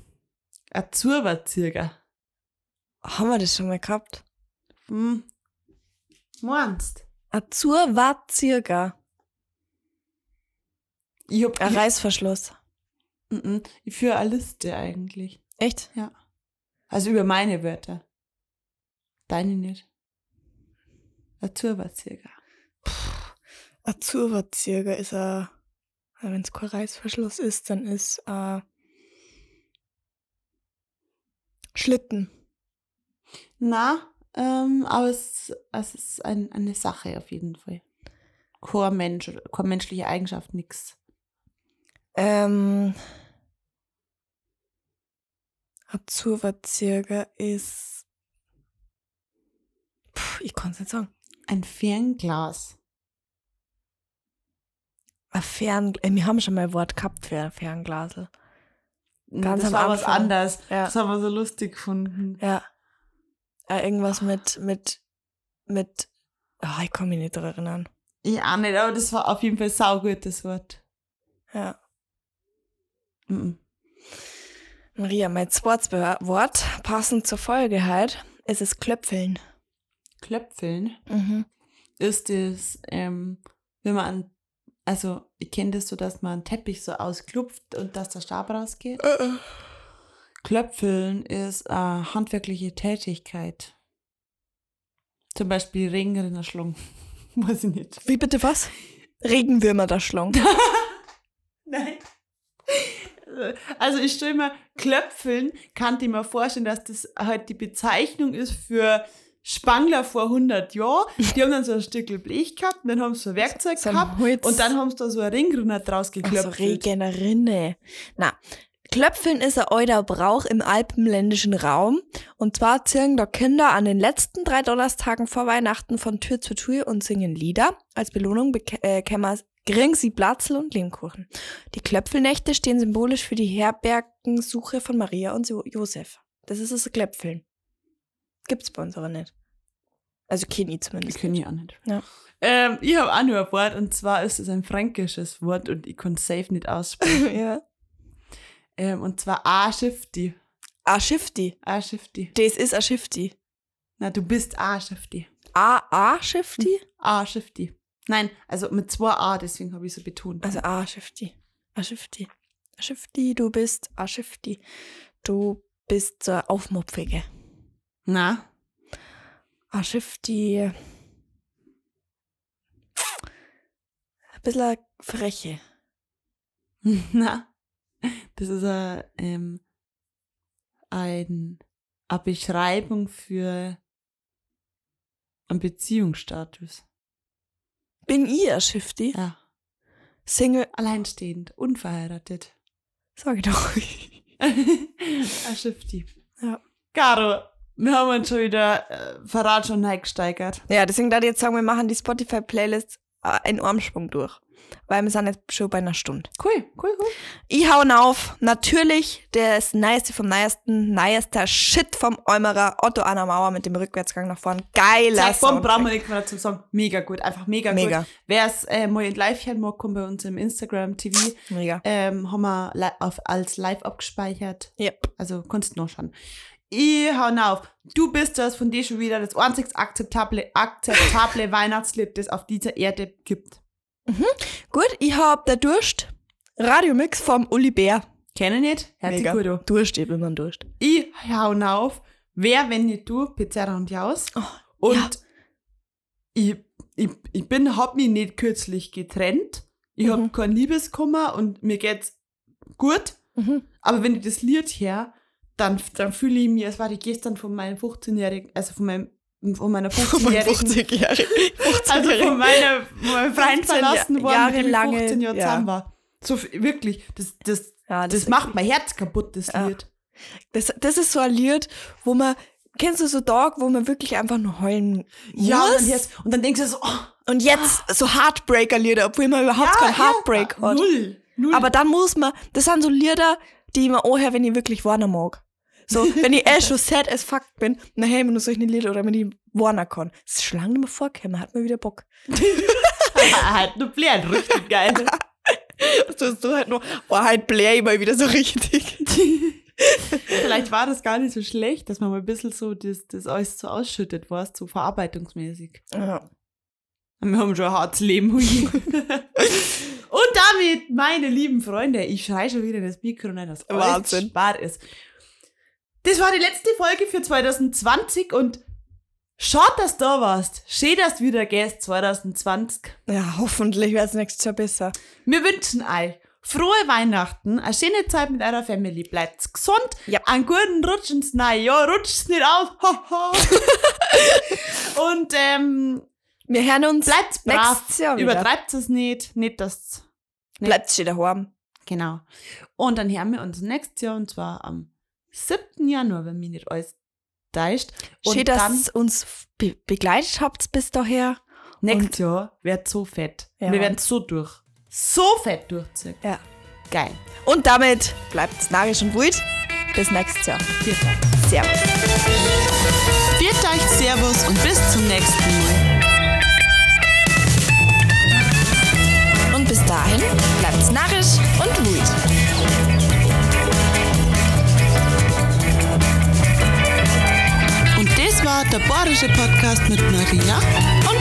ein. Haben wir das schon mal gehabt? Hm. Meinst? Circa. Ich hab, Ein Reißverschluss. Mhm. ich führe eine Liste eigentlich. Echt? Also über meine Wörter. Deine nicht. Ein war circa ist er. Wenn es kein Reißverschluss ist, dann ist äh, Schlitten. Na, ähm, aber es, es ist ein, eine Sache auf jeden Fall. Kein Mensch, keine menschliche Eigenschaft, nix. Ähm, circa ist. Puh, ich kann es nicht sagen. Ein Fernglas. Ein Fern äh, wir haben schon mal ein Wort gehabt für ein Fernglasel. Ganz das war was Anfang. anderes. Ja. Das haben wir so lustig gefunden. Ja. Äh, irgendwas mit, mit, mit, ah, ich kann mich nicht daran erinnern. Ja, nicht, aber das war auf jeden Fall ein saugutes Wort. Ja. Mhm. Maria, mein zweites Wort, passend zur Folge halt, ist es Klöpfeln. Klöpfeln Mhm. ist es, ähm, wenn man an, also ich kenne das so, dass man einen Teppich so ausklopft und dass der Stab rausgeht. Klöpfeln ist eine handwerkliche Tätigkeit. Zum Beispiel Regenrinner schlungen. Weiß ich nicht. Wie bitte was? Regenwürmer da schlong. Nein. Also ich stelle mir, Klöpfeln kann ich mir vorstellen, dass das halt die Bezeichnung ist für Spangler vor 100 Jahren. Die haben dann so ein Stück Blech gehabt und dann haben sie so ein Werkzeug So gehabt Holz. und dann haben sie da so ein Ringrinner draus Also geklöpfelt. Regenerinne. Na, Klöpfeln ist ein alter Brauch im alpenländischen Raum. Und zwar ziehen da Kinder an den letzten drei Donnerstagen vor Weihnachten von Tür zu Tür und singen Lieder. Als Belohnung bek- äh, kriegen sie Platzel und Lebkuchen. Die Klöpfelnächte stehen symbolisch für die Herbergensuche von Maria und Jo- Josef. Das ist das Klöpfeln. Gibt's bei uns aber nicht. Also Kini Ich zumindest. ich auch nicht. Ja. Ähm, ich habe auch nur ein Wort und zwar ist es ein fränkisches Wort und ich kann es safe nicht aussprechen. ja. ähm, und zwar A-Schifti. A Shifty. A-Schifti. Das ist A Shifty. Na, du bist A-Schifti. A A Shifty? A-Schifti. Nein, also mit zwei A, deswegen habe ich so betont. Also A Shifty. A Shifty. A Shifty, du bist A Shifty. Du bist so Aufmupfige. Na, A Shifty. Ein bisschen freche. na. Das ist a, ähm, ein, eine Beschreibung für einen Beziehungsstatus. Bin ich A Shifty? Ja. Single. Alleinstehend, unverheiratet. Sag ich doch. A Schifti. Ja. Caro, wir haben uns schon wieder äh, Verrat schon reingesteigert. Ja, deswegen da jetzt sagen, wir machen die Spotify-Playlist äh, in Armsprung durch. Weil wir sind jetzt schon bei einer Stunde. Cool, cool, cool. Ich hauen auf. Natürlich das Neueste vom Neuesten. Neuester Shit vom Eumerer. Otto Anna Mauer mit dem Rückwärtsgang nach vorn. Geiler Bomb, Soundtrack. brauchen wir nicht mehr dazu sagen. Mega gut, einfach mega, Mega. gut. Wer es äh, mal in live hören mag, kommt bei uns im Instagram TV. Mega. Ähm, haben wir auf, als live abgespeichert. Yep. Also kannst du noch schauen. Ich hau auf. Du bist das von dir schon wieder das einzig akzeptable, akzeptable Weihnachtslied, das auf dieser Erde gibt. Gut, ich hab der Durst. Radiomix vom Uli Bär. Kenne nicht? Mega. gut an. Durst, eben immer Durst. Ich hau auf. Wer, wenn nicht du, Pizarra und Jaus. Oh, Und ja. ich, ich, ich bin, hab mich nicht kürzlich getrennt. Ich Mhm. hab keinen Liebeskummer und mir geht's gut. Mhm. Aber wenn ich das Lied her, dann, dann fühle ich mich, als war ich gestern von meinem 15-jährigen, also von meinem, von meiner 15-jährigen, 50-Jährige. also von meiner, von meinem Freund 15 verlassen worden, mit dem jahrelange- 15 Jahre ja. zusammen war. So, wirklich, das, das, Ja, das, ist macht mein Herz kaputt, das Ja. Lied. Das, das ist so ein Lied, wo man, kennst du so Dog, wo man wirklich einfach nur heulen Ja, und muss? dann, jetzt, und dann denkst du so, oh, Und jetzt so Heartbreaker-Lieder, obwohl man überhaupt keinen Heartbreak ja, hat. Null. Null. Aber dann muss man, das sind so Lieder, die ich mir anhöre, wenn ich wirklich warnen mag. So, wenn ich eh schon sad as fuck bin, dann höre ich mir nur solche Lieder oder wenn ich warnen kann. Das ist schon lange nicht mehr vorgekommen, hat mir wieder Bock. halt nur blärt, richtig geil. So ist so halt nur, boah, halt play mal wieder so richtig. Vielleicht war das gar nicht so schlecht, dass man mal ein bisschen so das, das alles so ausschüttet, warst, so verarbeitungsmäßig. Ja. Wir haben schon ein hartes Leben. Und damit, meine lieben Freunde, ich schreie schon wieder in das Mikro dass alles Wahnsinn. Spaß ist. Das war die letzte Folge für 2020 und schaut, dass du da warst. Schön, dass du wieder gehst 2020. ja, hoffentlich wird es nächstes Jahr besser. Wir wünschen euch frohe Weihnachten, eine schöne Zeit mit eurer Family. Bleibt gesund, Ja. einen guten Rutsch ins neue Jahr, rutscht nicht aus. Haha. Und ähm, Wir hören uns. bleibt brav, übertreibt es nicht, nicht dass Bleibt schon daheim. Genau. Und dann hören wir uns nächstes Jahr und zwar am 7. Januar, wenn mich nicht alles täuscht. Und Schön, dann dass ihr uns be begleitet habt bis daher. nächstes Jahr wird so fett. Ja. Wir werden so durch. So fett durchziehen. Ja. Geil. Und damit bleibt's narisch und wild. Bis nächstes Jahr. Viert euch. Servus. Viert euch, Servus und bis zum nächsten Mal. Narrisch und Wut. Und das war der Bayerische Podcast mit Maria und